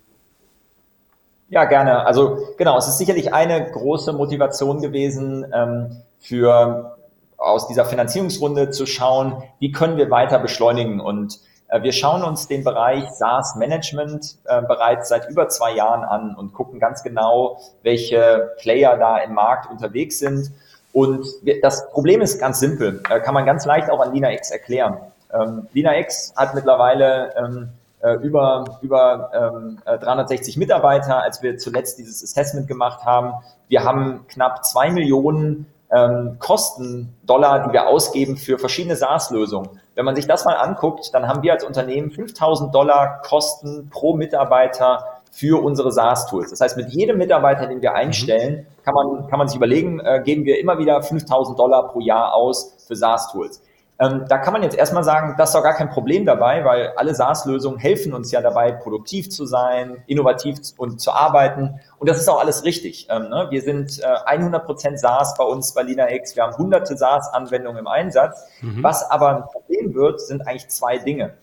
Ja, gerne. Also genau, es ist sicherlich eine große Motivation gewesen, ähm, für aus dieser Finanzierungsrunde zu schauen, wie können wir weiter beschleunigen und wir schauen uns den Bereich SaaS Management äh, bereits seit über zwei Jahren an und gucken ganz genau, welche Player da im Markt unterwegs sind. Und wir, das Problem ist ganz simpel, äh, kann man ganz leicht auch an LinaX erklären. Ähm, LinaX hat mittlerweile ähm, äh, über, über ähm, 360 äh, Mitarbeiter, als wir zuletzt dieses Assessment gemacht haben. Wir haben knapp zwei Millionen ähm, Kosten Dollar, die wir ausgeben für verschiedene SaaS-Lösungen. Wenn man sich das mal anguckt, dann haben wir als Unternehmen 5000 Dollar Kosten pro Mitarbeiter für unsere SaaS-Tools. Das heißt, mit jedem Mitarbeiter, den wir mhm. einstellen, kann man, kann man sich überlegen, äh, geben wir immer wieder 5000 Dollar pro Jahr aus für SaaS-Tools. Ähm, da kann man jetzt erstmal sagen, das ist doch gar kein Problem dabei, weil alle SaaS-Lösungen helfen uns ja dabei, produktiv zu sein, innovativ und zu arbeiten. Und das ist auch alles richtig. Ähm, ne? Wir sind äh, 100% SaaS bei uns bei LinaX. Wir haben hunderte SaaS-Anwendungen im Einsatz. Mhm. Was aber ein Problem wird, sind eigentlich zwei Dinge.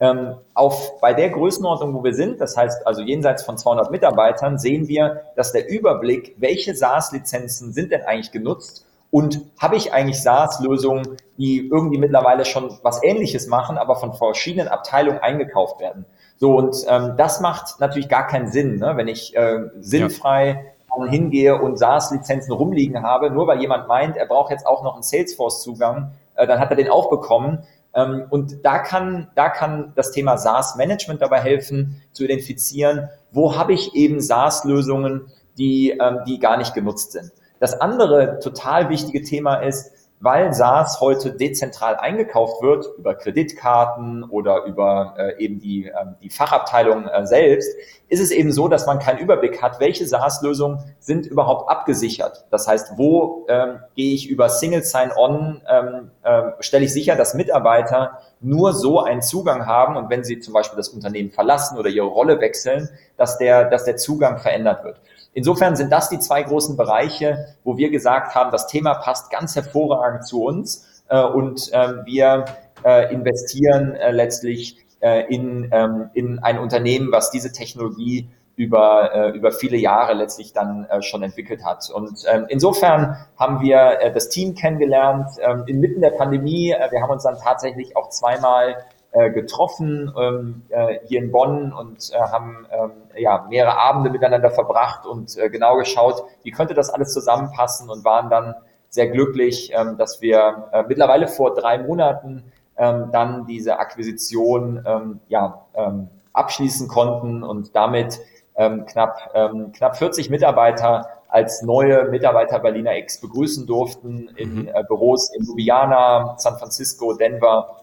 Ähm, auf, bei der Größenordnung, wo wir sind, das heißt also jenseits von 200 Mitarbeitern, sehen wir, dass der Überblick, welche SaaS-Lizenzen sind denn eigentlich genutzt und habe ich eigentlich SaaS-Lösungen, die irgendwie mittlerweile schon was Ähnliches machen, aber von verschiedenen Abteilungen eingekauft werden? So, und ähm, das macht natürlich gar keinen Sinn, ne? wenn ich äh, sinnfrei ja. hingehe und SaaS-Lizenzen rumliegen habe, nur weil jemand meint, er braucht jetzt auch noch einen Salesforce-Zugang, äh, dann hat er den auch bekommen. Ähm, und da kann, da kann das Thema SaaS-Management dabei helfen, zu identifizieren, wo habe ich eben SaaS-Lösungen, die, ähm, die gar nicht genutzt sind. Das andere total wichtige Thema ist, weil SaaS heute dezentral eingekauft wird, über Kreditkarten oder über äh, eben die, äh, die Fachabteilung äh, selbst, ist es eben so, dass man keinen Überblick hat, welche SaaS-Lösungen sind überhaupt abgesichert. Das heißt, wo ähm, gehe ich über Single Sign-On, ähm, äh, stelle ich sicher, dass Mitarbeiter nur so einen Zugang haben und wenn sie zum Beispiel das Unternehmen verlassen oder ihre Rolle wechseln, dass der, dass der Zugang verändert wird. Insofern sind das die zwei großen Bereiche, wo wir gesagt haben, das Thema passt ganz hervorragend zu uns äh, und äh, wir äh, investieren äh, letztlich äh, in, ähm, in ein Unternehmen, was diese Technologie über, äh, über viele Jahre letztlich dann äh, schon entwickelt hat. Und ähm, insofern haben wir äh, das Team kennengelernt ähm, inmitten der Pandemie. Äh, wir haben uns dann tatsächlich auch zweimal äh, getroffen ähm, äh, hier in Bonn und äh, haben ähm, ja, mehrere Abende miteinander verbracht und äh, genau geschaut, wie könnte das alles zusammenpassen und waren dann sehr glücklich, ähm, dass wir äh, mittlerweile vor drei Monaten ähm, dann diese Akquisition ähm, ja, ähm, abschließen konnten und damit ähm, knapp, ähm, knapp 40 Mitarbeiter als neue Mitarbeiter Berliner X begrüßen durften in mhm. äh, Büros in Ljubljana, San Francisco, Denver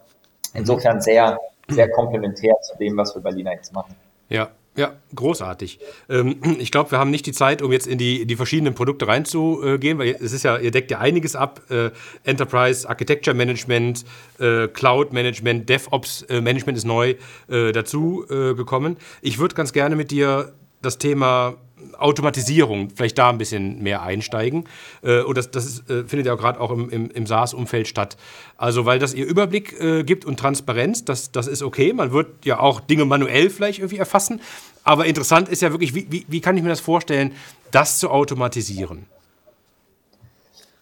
Insofern sehr, sehr komplementär zu dem, was wir Berliner jetzt machen. Ja, ja, großartig. Ähm, ich glaube, wir haben nicht die Zeit, um jetzt in die, die verschiedenen Produkte reinzugehen, weil es ist ja, ihr deckt ja einiges ab: äh, Enterprise Architecture Management, äh, Cloud Management, DevOps äh, Management ist neu dazu gekommen. Ich würde ganz gerne mit dir das Thema Automatisierung, vielleicht da ein bisschen mehr einsteigen. Äh, und das, das ist, äh, findet ja auch gerade auch im, im, im SaaS-Umfeld statt. Also, weil das ihr Überblick äh, gibt und Transparenz, das, das ist okay. Man wird ja auch Dinge manuell vielleicht irgendwie erfassen. Aber interessant ist ja wirklich, wie, wie, wie kann ich mir das vorstellen, das zu automatisieren?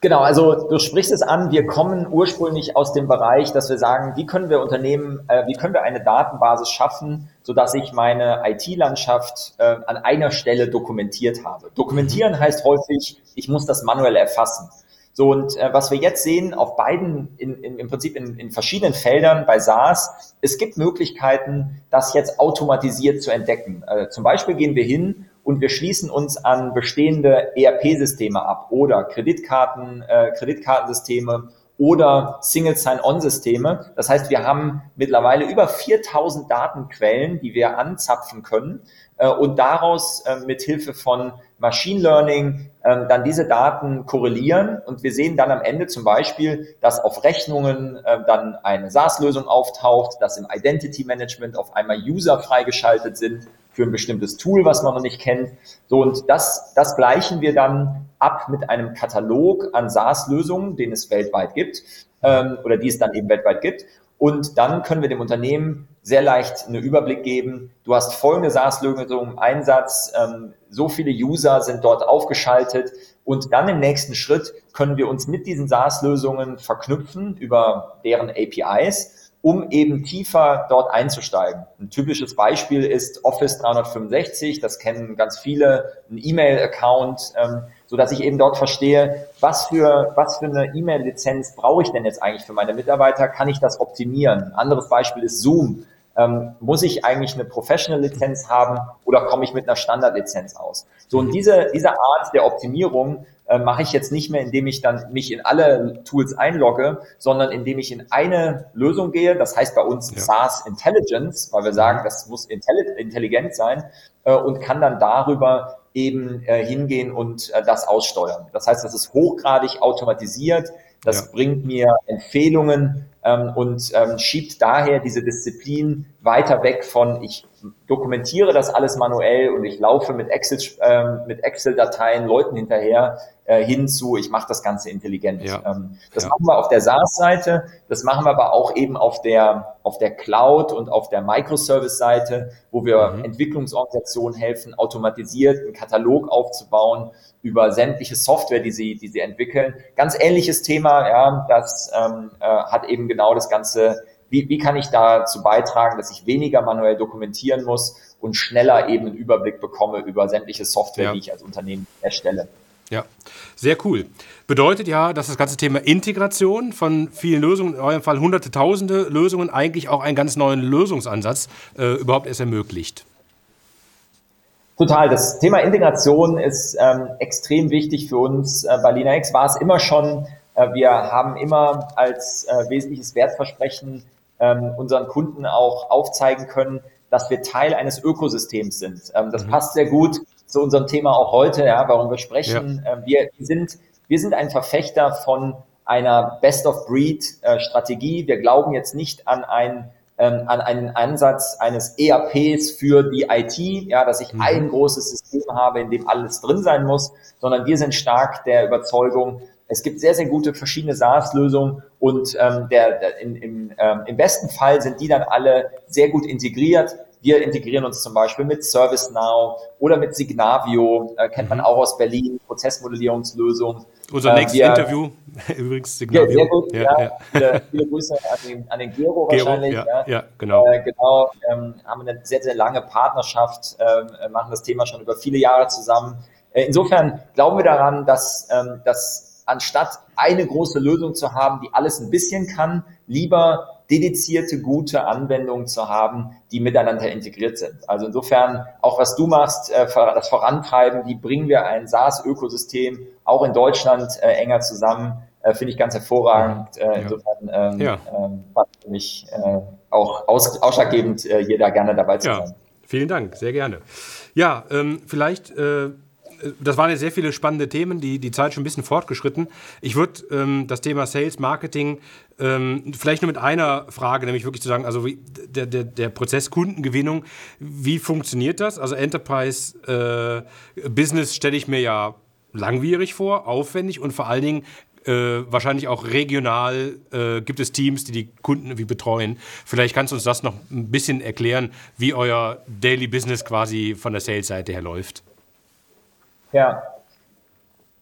Genau, also du sprichst es an, wir kommen ursprünglich aus dem Bereich, dass wir sagen, wie können wir Unternehmen, äh, wie können wir eine Datenbasis schaffen, sodass ich meine IT-Landschaft äh, an einer Stelle dokumentiert habe. Dokumentieren heißt häufig, ich muss das manuell erfassen. So, und äh, was wir jetzt sehen auf beiden, in, in, im Prinzip in, in verschiedenen Feldern bei SaaS, es gibt Möglichkeiten, das jetzt automatisiert zu entdecken. Äh, zum Beispiel gehen wir hin und wir schließen uns an bestehende ERP-Systeme ab oder Kreditkarten, äh, Kreditkartensysteme oder Single Sign-On-Systeme. Das heißt, wir haben mittlerweile über 4000 Datenquellen, die wir anzapfen können äh, und daraus äh, mit Hilfe von Machine Learning äh, dann diese Daten korrelieren und wir sehen dann am Ende zum Beispiel, dass auf Rechnungen äh, dann eine SaaS-Lösung auftaucht, dass im Identity Management auf einmal User freigeschaltet sind für ein bestimmtes Tool, was man noch nicht kennt. So, und das, das gleichen wir dann ab mit einem Katalog an SaaS-Lösungen, den es weltweit gibt, ähm, oder die es dann eben weltweit gibt. Und dann können wir dem Unternehmen sehr leicht einen Überblick geben. Du hast folgende SaaS-Lösung im Einsatz, ähm, so viele User sind dort aufgeschaltet und dann im nächsten Schritt können wir uns mit diesen SaaS-Lösungen verknüpfen über deren APIs um eben tiefer dort einzusteigen. Ein typisches Beispiel ist Office 365, das kennen ganz viele, ein E-Mail-Account, ähm, so dass ich eben dort verstehe, was für, was für eine E-Mail-Lizenz brauche ich denn jetzt eigentlich für meine Mitarbeiter? Kann ich das optimieren? Ein anderes Beispiel ist Zoom. Ähm, muss ich eigentlich eine Professional-Lizenz haben oder komme ich mit einer Standard-Lizenz aus? So, und diese, diese Art der Optimierung äh, mache ich jetzt nicht mehr, indem ich dann mich in alle Tools einlogge, sondern indem ich in eine Lösung gehe. Das heißt bei uns ja. SaaS Intelligence, weil wir sagen, das muss intelligent sein äh, und kann dann darüber eben äh, hingehen und äh, das aussteuern. Das heißt, das ist hochgradig automatisiert. Das ja. bringt mir Empfehlungen ähm, und ähm, schiebt daher diese Disziplin weiter weg von ich dokumentiere das alles manuell und ich laufe mit Excel ähm, mit Excel-Dateien Leuten hinterher äh, hinzu, ich mache das Ganze intelligent. Ja. Ähm, das ja. machen wir auf der SaaS-Seite, das machen wir aber auch eben auf der auf der Cloud und auf der Microservice-Seite, wo wir mhm. Entwicklungsorganisationen helfen, automatisiert einen Katalog aufzubauen über sämtliche Software, die sie die sie entwickeln. Ganz ähnliches Thema, ja, das ähm, äh, hat eben genau das ganze wie, wie kann ich dazu beitragen, dass ich weniger manuell dokumentieren muss und schneller eben einen Überblick bekomme über sämtliche Software, ja. die ich als Unternehmen erstelle. Ja, sehr cool. Bedeutet ja, dass das ganze Thema Integration von vielen Lösungen, in eurem Fall hunderte, tausende Lösungen, eigentlich auch einen ganz neuen Lösungsansatz äh, überhaupt erst ermöglicht. Total. Das Thema Integration ist ähm, extrem wichtig für uns. Äh, bei LinaX war es immer schon. Äh, wir haben immer als äh, wesentliches Wertversprechen ähm, unseren Kunden auch aufzeigen können, dass wir Teil eines Ökosystems sind. Ähm, das mhm. passt sehr gut zu unserem Thema auch heute, ja, warum wir sprechen. Ja. Ähm, wir sind, wir sind ein Verfechter von einer Best-of-Breed-Strategie. Wir glauben jetzt nicht an ein ähm, an einen Ansatz eines ERPs für die IT, ja, dass ich mhm. ein großes System habe, in dem alles drin sein muss, sondern wir sind stark der Überzeugung, es gibt sehr, sehr gute verschiedene SaaS-Lösungen und ähm, der, der in, im, ähm, im besten Fall sind die dann alle sehr gut integriert. Wir integrieren uns zum Beispiel mit ServiceNow oder mit Signavio, äh, kennt man mhm. auch aus Berlin, Prozessmodellierungslösungen. Unser äh, nächstes wir, Interview, übrigens Signavio. Ja, sehr gut, ja, ja. Viele, viele, Grüße an den, an den Gero, Gero wahrscheinlich. Ja, ja. genau. Äh, genau ähm, haben eine sehr, sehr lange Partnerschaft, äh, machen das Thema schon über viele Jahre zusammen. Äh, insofern glauben wir daran, dass, ähm, dass anstatt eine große Lösung zu haben, die alles ein bisschen kann, lieber dedizierte, gute Anwendungen zu haben, die miteinander integriert sind. Also insofern, auch was du machst, äh, das Vorantreiben, wie bringen wir ein SaaS-Ökosystem auch in Deutschland äh, enger zusammen, äh, finde ich ganz hervorragend. Insofern ähm, ja. ähm, für mich auch aus, ausschlaggebend, hier da gerne dabei zu ja. sein. Vielen Dank, sehr gerne. Ja, ähm, vielleicht äh, das waren ja sehr viele spannende Themen, die, die Zeit schon ein bisschen fortgeschritten. Ich würde ähm, das Thema Sales, Marketing ähm, vielleicht nur mit einer Frage, nämlich wirklich zu sagen, also wie, der, der, der Prozess Kundengewinnung, wie funktioniert das? Also Enterprise äh, Business stelle ich mir ja langwierig vor, aufwendig und vor allen Dingen äh, wahrscheinlich auch regional äh, gibt es Teams, die die Kunden irgendwie betreuen. Vielleicht kannst du uns das noch ein bisschen erklären, wie euer Daily Business quasi von der Sales-Seite her läuft. Ja.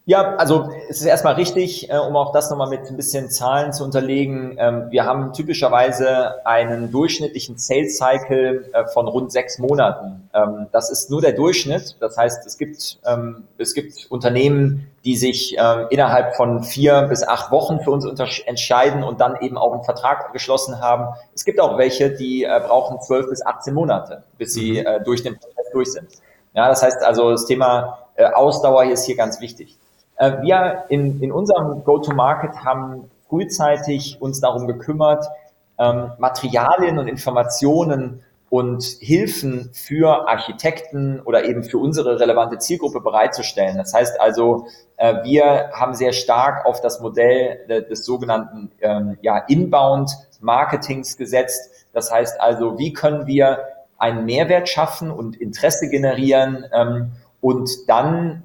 Ja, also es ist erstmal richtig, äh, um auch das nochmal mit ein bisschen Zahlen zu unterlegen. Ähm, wir haben typischerweise einen durchschnittlichen Sales Cycle äh, von rund sechs Monaten. Ähm, das ist nur der Durchschnitt. Das heißt, es gibt, ähm, es gibt Unternehmen, die sich ähm, innerhalb von vier bis acht Wochen für uns entscheiden und dann eben auch einen Vertrag geschlossen haben. Es gibt auch welche, die äh, brauchen zwölf bis 18 Monate, bis sie mhm. äh, durch den Prozess durch sind. Ja, das heißt also, das Thema äh, Ausdauer ist hier ganz wichtig. Äh, wir in, in unserem Go-to-Market haben frühzeitig uns darum gekümmert, ähm, Materialien und Informationen und Hilfen für Architekten oder eben für unsere relevante Zielgruppe bereitzustellen. Das heißt also, äh, wir haben sehr stark auf das Modell des sogenannten ähm, ja, Inbound-Marketings gesetzt. Das heißt also, wie können wir einen Mehrwert schaffen und Interesse generieren ähm, und dann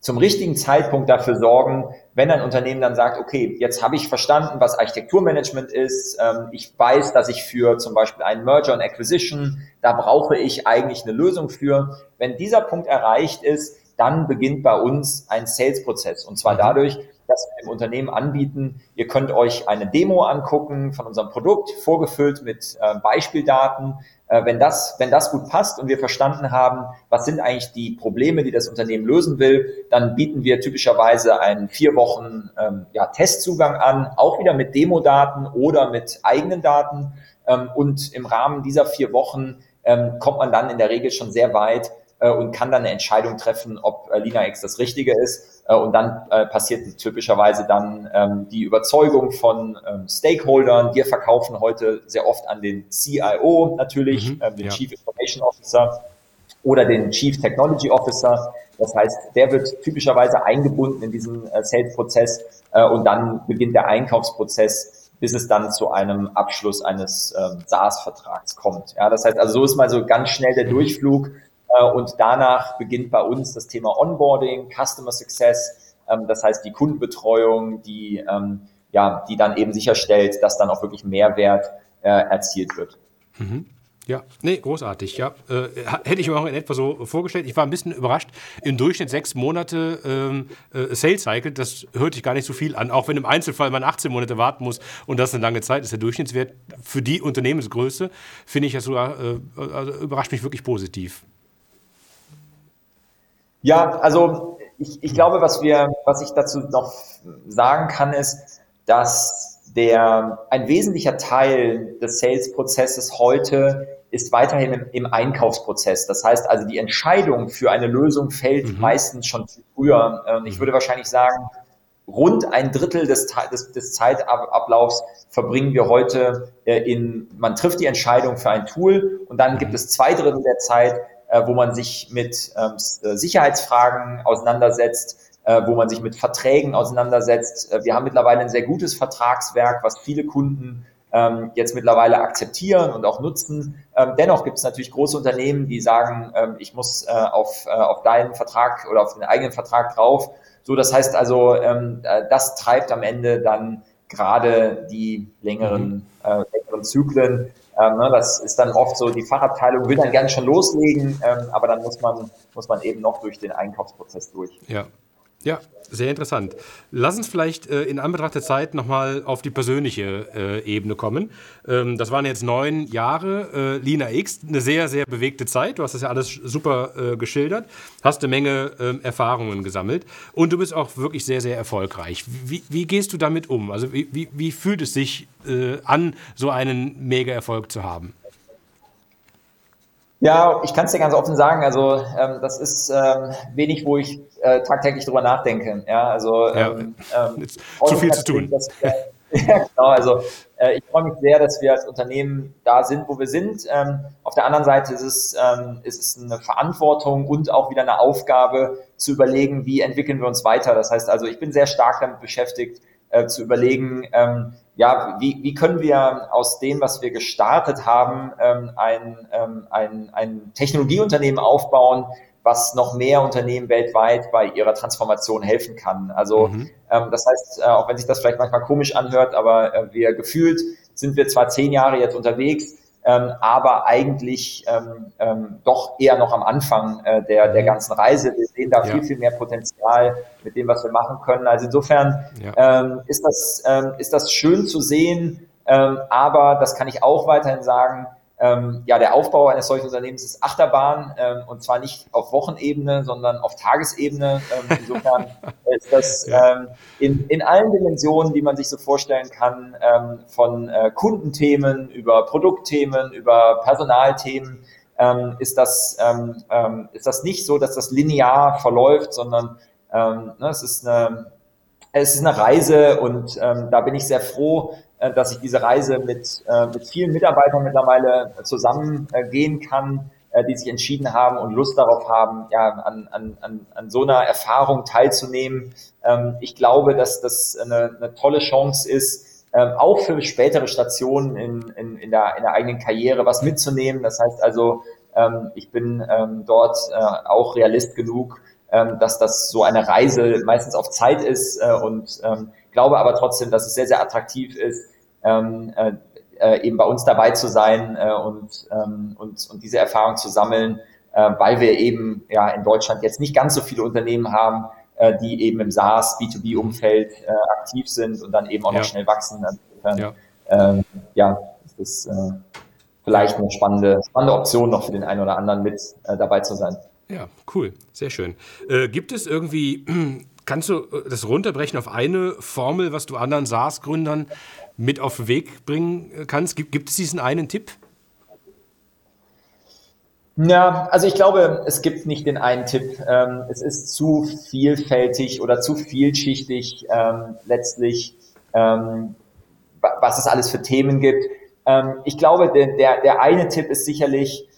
zum richtigen Zeitpunkt dafür sorgen, wenn ein Unternehmen dann sagt, okay, jetzt habe ich verstanden, was Architekturmanagement ist, ähm, ich weiß, dass ich für zum Beispiel einen Merger und Acquisition, da brauche ich eigentlich eine Lösung für. Wenn dieser Punkt erreicht ist, dann beginnt bei uns ein Sales-Prozess. Und zwar mhm. dadurch, dass wir dem Unternehmen anbieten, ihr könnt euch eine Demo angucken von unserem Produkt, vorgefüllt mit äh, Beispieldaten. Äh, wenn, das, wenn das gut passt und wir verstanden haben, was sind eigentlich die Probleme, die das Unternehmen lösen will, dann bieten wir typischerweise einen vier Wochen ähm, ja, Testzugang an, auch wieder mit Demodaten oder mit eigenen Daten. Ähm, und im Rahmen dieser vier Wochen ähm, kommt man dann in der Regel schon sehr weit, äh, und kann dann eine Entscheidung treffen, ob äh, LinaX das Richtige ist. Äh, und dann äh, passiert typischerweise dann ähm, die Überzeugung von ähm, Stakeholdern. Wir verkaufen heute sehr oft an den CIO natürlich, mhm, ähm, den ja. Chief Information Officer oder den Chief Technology Officer. Das heißt, der wird typischerweise eingebunden in diesen äh, Sales-Prozess äh, und dann beginnt der Einkaufsprozess, bis es dann zu einem Abschluss eines ähm, SaaS-Vertrags kommt. Ja, das heißt, also so ist mal so ganz schnell der mhm. Durchflug und danach beginnt bei uns das Thema Onboarding, Customer Success, ähm, das heißt die Kundenbetreuung, die, ähm, ja, die dann eben sicherstellt, dass dann auch wirklich Mehrwert äh, erzielt wird. Mhm. Ja, nee, großartig, ja. Äh, hätte ich mir auch in etwa so vorgestellt. Ich war ein bisschen überrascht. Im Durchschnitt sechs Monate ähm, äh, Sales Cycle, das hört sich gar nicht so viel an. Auch wenn im Einzelfall man 18 Monate warten muss und das eine lange Zeit ist, der Durchschnittswert für die Unternehmensgröße, finde ich das sogar, äh, also überrascht mich wirklich positiv. Ja, also ich, ich glaube, was wir, was ich dazu noch sagen kann, ist, dass der, ein wesentlicher Teil des Sales-Prozesses heute ist weiterhin im, im, Einkaufsprozess. Das heißt also, die Entscheidung für eine Lösung fällt mhm. meistens schon früher. Ähm, ich würde wahrscheinlich sagen, rund ein Drittel des, des, des Zeitablaufs verbringen wir heute äh, in, man trifft die Entscheidung für ein Tool und dann gibt es zwei Drittel der Zeit, wo man sich mit ähm, äh, Sicherheitsfragen auseinandersetzt, wo man sich mit Verträgen auseinandersetzt. wir haben mittlerweile ein sehr gutes Vertragswerk, was viele Kunden ähm, jetzt mittlerweile akzeptieren und auch nutzen. Ähm, dennoch gibt es natürlich große Unternehmen, die sagen, ähm, ich muss äh, auf, äh, auf deinen Vertrag oder auf den eigenen Vertrag drauf. So, das heißt also, ähm, äh, das treibt am Ende dann gerade die längeren, mhm. äh, längeren Zyklen. Ähm, ne, das ist dann oft so, die Fachabteilung will dann gerne schon loslegen, ähm, aber dann muss man, muss man eben noch durch den Einkaufsprozess durch. Ja, ja, sehr interessant. Lass uns vielleicht äh, in Anbetracht der Zeit nochmal auf die persönliche äh, Ebene kommen. Ähm, das waren jetzt neun Jahre äh, Lina X, eine sehr, sehr bewegte Zeit. Du hast das ja alles super äh, geschildert, hast eine Menge ähm, Erfahrungen gesammelt und du bist auch wirklich sehr, sehr erfolgreich. Wie, wie gehst du damit um? Also wie, wie, wie fühlt es sich äh, an, so einen Mega-Erfolg zu haben? Ja, ich kann es dir ganz offen sagen, also ähm, das ist ähm, wenig, wo ich äh, tagtäglich drüber nachdenke. Ja, also ähm, ja, ähm, zu viel zu tun. Dass, äh, ja, genau, also äh, ich freue mich sehr, dass wir als Unternehmen da sind, wo wir sind. Ähm, auf der anderen Seite ist es, ähm, ist es eine Verantwortung und auch wieder eine Aufgabe zu überlegen, wie entwickeln wir uns weiter. Das heißt also, ich bin sehr stark damit beschäftigt, äh, zu überlegen, ähm, ja, wie, wie können wir aus dem, was wir gestartet haben, ähm, ein, ähm, ein, ein Technologieunternehmen aufbauen, was noch mehr Unternehmen weltweit bei ihrer Transformation helfen kann. Also mhm. ähm, das heißt, äh, auch wenn sich das vielleicht manchmal komisch anhört, aber äh, wir gefühlt sind wir zwar zehn Jahre jetzt unterwegs, ähm, aber eigentlich ähm, ähm, doch eher noch am Anfang äh, der, der mhm. ganzen Reise. Wir sehen da ja. viel, viel mehr Potenzial mit dem, was wir machen können. Also insofern ja. ähm, ist, das, ähm, ist das schön zu sehen, ähm, aber das kann ich auch weiterhin sagen, ähm, ja, der Aufbau eines solchen Unternehmens ist Achterbahn ähm, und zwar nicht auf Wochenebene, sondern auf Tagesebene. Ähm, insofern ist das ähm, in, in allen Dimensionen, die man sich so vorstellen kann, ähm, von äh, Kundenthemen über Produktthemen, über Personalthemen, ähm, ist, das, ist das nicht so, dass das linear verläuft, sondern ne, es, ist eine, es ist eine Reise und da bin ich sehr froh, dass ich diese Reise mit, äh, mit vielen Mitarbeitern mittlerweile zusammen äh, kann, die sich entschieden haben und Lust darauf haben, ja, an, an, an, an so einer Erfahrung teilzunehmen. Ähm, ich glaube, dass das eine, eine tolle Chance ist, ähm, auch für spätere Stationen in, in, in, der, in der eigenen Karriere was mitzunehmen. Das heißt also, ähm, ich bin dort auch Realist genug, dass das so eine Reise meistens auf Zeit ist und glaube aber trotzdem, dass es sehr, sehr attraktiv ist, ähm, äh, äh, eben bei uns dabei zu sein äh, und, ähm, und, und diese Erfahrung zu sammeln, äh, weil wir eben ja in Deutschland jetzt nicht ganz so viele Unternehmen haben, äh, die eben im SaaS, B2B-Umfeld äh, aktiv sind und dann eben auch ja. noch schnell wachsen. Insofern, ja. Ähm, ja, das ist äh, vielleicht eine spannende, spannende Option noch für den einen oder anderen mit äh, dabei zu sein. Ja, cool, sehr schön. Äh, gibt es irgendwie Kannst du äh, das runterbrechen auf eine Formel, was du anderen SaaS-Gründern mit auf den Weg bringen äh, kannst? Gibt, gibt es diesen einen Tipp? Ja, also ich glaube, es gibt nicht den einen Tipp. Ähm, es ist zu vielfältig oder zu vielschichtig ähm, letztlich, ähm, was es alles für Themen gibt. ich glaube, der, der eine Tipp ist sicherlich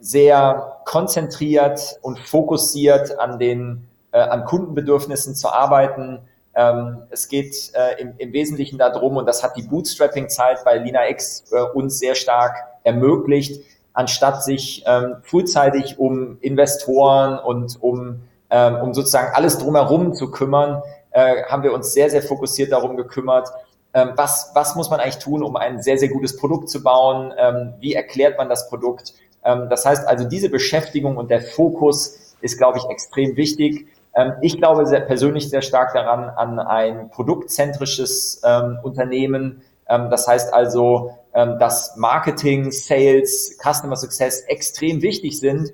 sehr konzentriert und fokussiert an den äh, an Kundenbedürfnissen zu arbeiten. Ähm, es geht äh, im, im Wesentlichen darum, und das hat die Bootstrapping-Zeit bei LinaX äh, uns sehr stark ermöglicht, anstatt sich ähm, frühzeitig um Investoren und um, ähm, um sozusagen alles drumherum zu kümmern, äh, haben wir uns sehr, sehr fokussiert darum gekümmert, ähm, was, was muss man eigentlich tun, um ein sehr, sehr gutes Produkt zu bauen, ähm, wie erklärt man das Produkt. Ähm, das heißt also, diese Beschäftigung und der Fokus ist, glaube ich, extrem wichtig. Ähm, ich glaube sehr, persönlich sehr stark daran, an ein produktzentrisches ähm, Unternehmen. Ähm, das heißt also, dass Marketing, Sales, Customer Success extrem wichtig sind.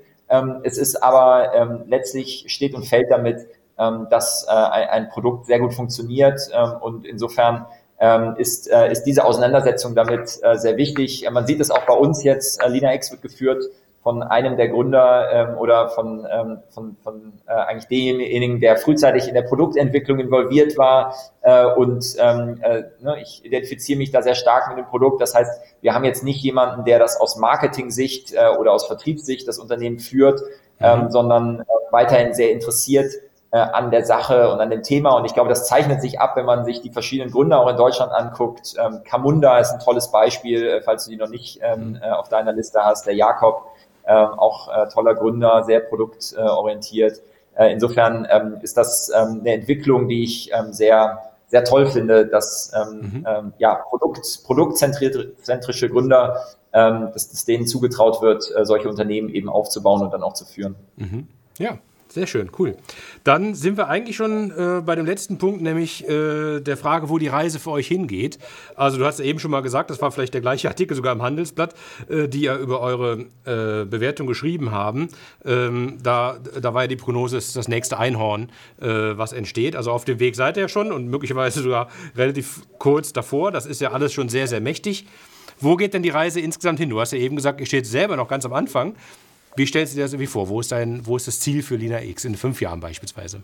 es ist aber letztlich steht und fällt damit, dass äh, ein Produkt sehr gut funktioniert und insofern ähm, ist, äh, ist diese Auseinandersetzung damit äh, sehr wichtig. Man sieht es auch bei uns jetzt, äh, Lina X wird geführt von einem der Gründer ähm, oder von, ähm, von, von äh, eigentlich demjenigen, der frühzeitig in der Produktentwicklung involviert war. Äh, und ähm, äh, ne, ich identifiziere mich da sehr stark mit dem Produkt. Das heißt, wir haben jetzt nicht jemanden, der das aus Marketing-Sicht äh, oder aus Vertriebssicht das Unternehmen führt, ähm, mhm. sondern äh, weiterhin sehr interessiert äh, an der Sache und an dem Thema. Und ich glaube, das zeichnet sich ab, wenn man sich die verschiedenen Gründer auch in Deutschland anguckt. Ähm, Kamunda ist ein tolles Beispiel, äh, falls du die noch nicht ähm, mhm. äh, auf deiner Liste hast. Der Jakob, äh, auch äh, toller Gründer, sehr produktorientiert. Äh, insofern ähm, ist das ähm, eine Entwicklung, die ich ähm, sehr sehr toll finde, dass ähm, mhm. ähm, ja, Produkt, produktzentrische Gründer, ähm, dass, dass denen zugetraut wird, äh, solche Unternehmen eben aufzubauen und dann auch zu führen. Mhm. Ja, sehr schön, cool. Dann sind wir eigentlich schon äh, bei dem letzten Punkt, nämlich äh, der Frage, wo die Reise für euch hingeht. Also du hast ja eben schon mal gesagt, das war vielleicht der gleiche Artikel sogar im Handelsblatt, äh, die ja über eure äh, Bewertung geschrieben haben. Ähm, da, da war ja die Prognose, ist das nächste Einhorn, äh, was entsteht. Also auf dem Weg seid ihr ja schon und möglicherweise sogar relativ kurz davor. Das ist ja alles schon sehr, sehr mächtig. Wo geht denn die Reise insgesamt hin? Du hast ja eben gesagt, ihr steht selber noch ganz am Anfang. Wie stellst du dir das irgendwie vor? Wo ist, dein, wo ist das Ziel für Lina X in fünf Jahren beispielsweise?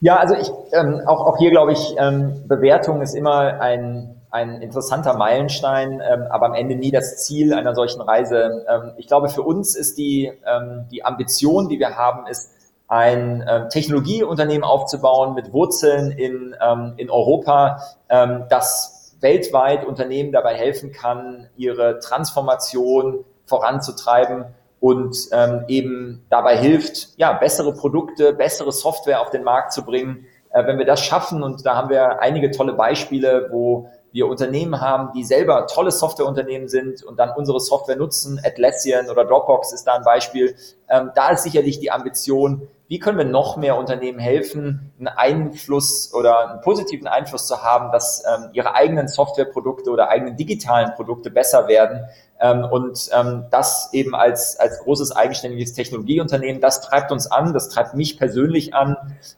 Ja, also ich, ähm, auch, auch hier glaube ich, ähm, Bewertung ist immer ein, ein interessanter Meilenstein, ähm, aber am Ende nie das Ziel einer solchen Reise. Ähm, ich glaube, für uns ist die, ähm, die Ambition, die wir haben, ist, ein ähm, Technologieunternehmen aufzubauen mit Wurzeln in, ähm, in Europa, ähm, das weltweit Unternehmen dabei helfen kann, ihre Transformation voranzutreiben und ähm, eben dabei hilft, ja, bessere Produkte, bessere Software auf den Markt zu bringen. Äh, wenn wir das schaffen, und da haben wir einige tolle Beispiele, wo wir Unternehmen haben, die selber tolle Softwareunternehmen sind und dann unsere Software nutzen. Atlassian oder Dropbox ist da ein Beispiel. Ähm, da ist sicherlich die Ambition, wie können wir noch mehr Unternehmen helfen, einen Einfluss oder einen positiven Einfluss zu haben, dass ähm, ihre eigenen Softwareprodukte oder eigenen digitalen Produkte besser werden. Ähm, und ähm, das eben als, als großes eigenständiges Technologieunternehmen, das treibt uns an, das treibt mich persönlich an.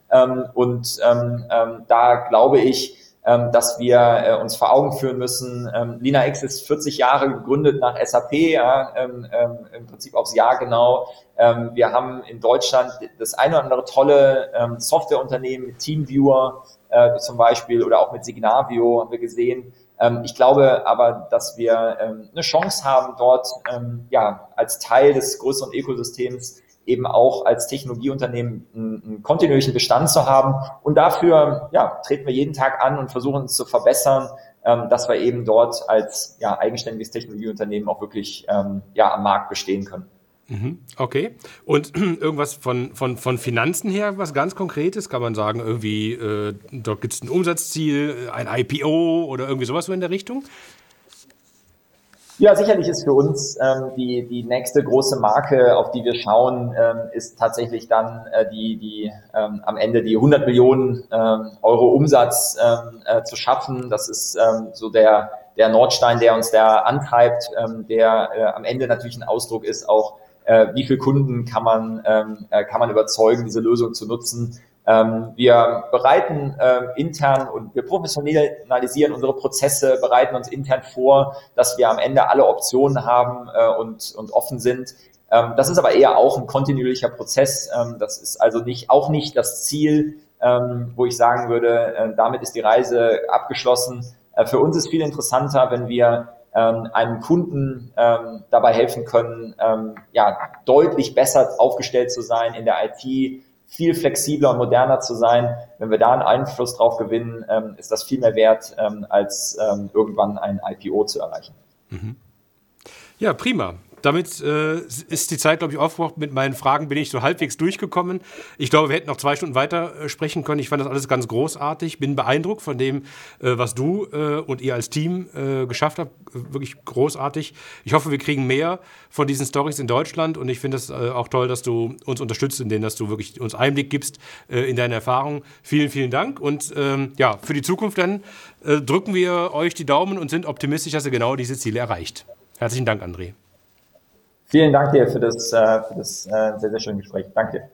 Ähm, und ähm, ähm, da glaube ich, ähm, dass wir äh, uns vor Augen führen müssen. Ähm, LinaX ist 40 Jahre gegründet nach SAP, ja, ähm, ähm, im Prinzip aufs Jahr genau. Ähm, wir haben in Deutschland das eine oder andere tolle ähm, Softwareunternehmen Teamviewer äh, zum Beispiel oder auch mit Signavio haben wir gesehen. Ähm, ich glaube aber, dass wir ähm, eine Chance haben, dort ähm, ja als Teil des größeren Ökosystems eben auch als Technologieunternehmen einen, einen kontinuierlichen Bestand zu haben. Und dafür ja, treten wir jeden Tag an und versuchen uns zu verbessern, ähm, dass wir eben dort als ja, eigenständiges Technologieunternehmen auch wirklich ähm, ja, am Markt bestehen können. Mhm, okay. Und irgendwas von, von, von Finanzen her, was ganz Konkretes, kann man sagen, irgendwie, äh, dort gibt es ein Umsatzziel, ein IPO oder irgendwie sowas so in der Richtung? Ja, sicherlich ist für uns ähm, die, die nächste große Marke, auf die wir schauen, ähm, ist tatsächlich dann äh, die, die ähm, am Ende die 100 Millionen ähm, Euro Umsatz ähm, äh, zu schaffen. Das ist ähm, so der, der Nordstein, der uns da antreibt, ähm, der äh, am Ende natürlich ein Ausdruck ist, auch äh, wie viel Kunden kann man, ähm, äh, kann man überzeugen, diese Lösung zu nutzen. Ähm, wir bereiten äh, intern und wir professionalisieren unsere Prozesse, bereiten uns intern vor, dass wir am Ende alle Optionen haben äh, und, und offen sind. Ähm, das ist aber eher auch ein kontinuierlicher Prozess. Ähm, das ist also nicht, auch nicht das Ziel, ähm, wo ich sagen würde, äh, damit ist die Reise abgeschlossen. Äh, für uns ist viel interessanter, wenn wir ähm, einem Kunden ähm, dabei helfen können, ähm, ja, deutlich besser aufgestellt zu sein in der IT, viel flexibler und moderner zu sein. Wenn wir da einen Einfluss drauf gewinnen, ähm, ist das viel mehr wert, ähm, als ähm, irgendwann ein IPO zu erreichen. Mhm. Ja, prima. Damit äh, ist die Zeit, glaube ich, aufgebraucht. Mit meinen Fragen bin ich so halbwegs durchgekommen. Ich glaube, wir hätten noch zwei Stunden weiter äh, sprechen können. Ich fand das alles ganz großartig. Bin beeindruckt von dem, äh, was du äh, und ihr als Team äh, geschafft habt. Wirklich großartig. Ich hoffe, wir kriegen mehr von diesen Stories in Deutschland und ich finde es äh, auch toll, dass du uns unterstützt, in denen, dass du wirklich uns Einblick gibst in deine Erfahrungen. Vielen, vielen Dank und ähm, ja, für die Zukunft dann drücken wir euch die Daumen und sind optimistisch, dass ihr genau diese Ziele erreicht. Herzlichen Dank, André. Vielen Dank dir für das, äh, für das äh, sehr, sehr schöne Gespräch. Danke.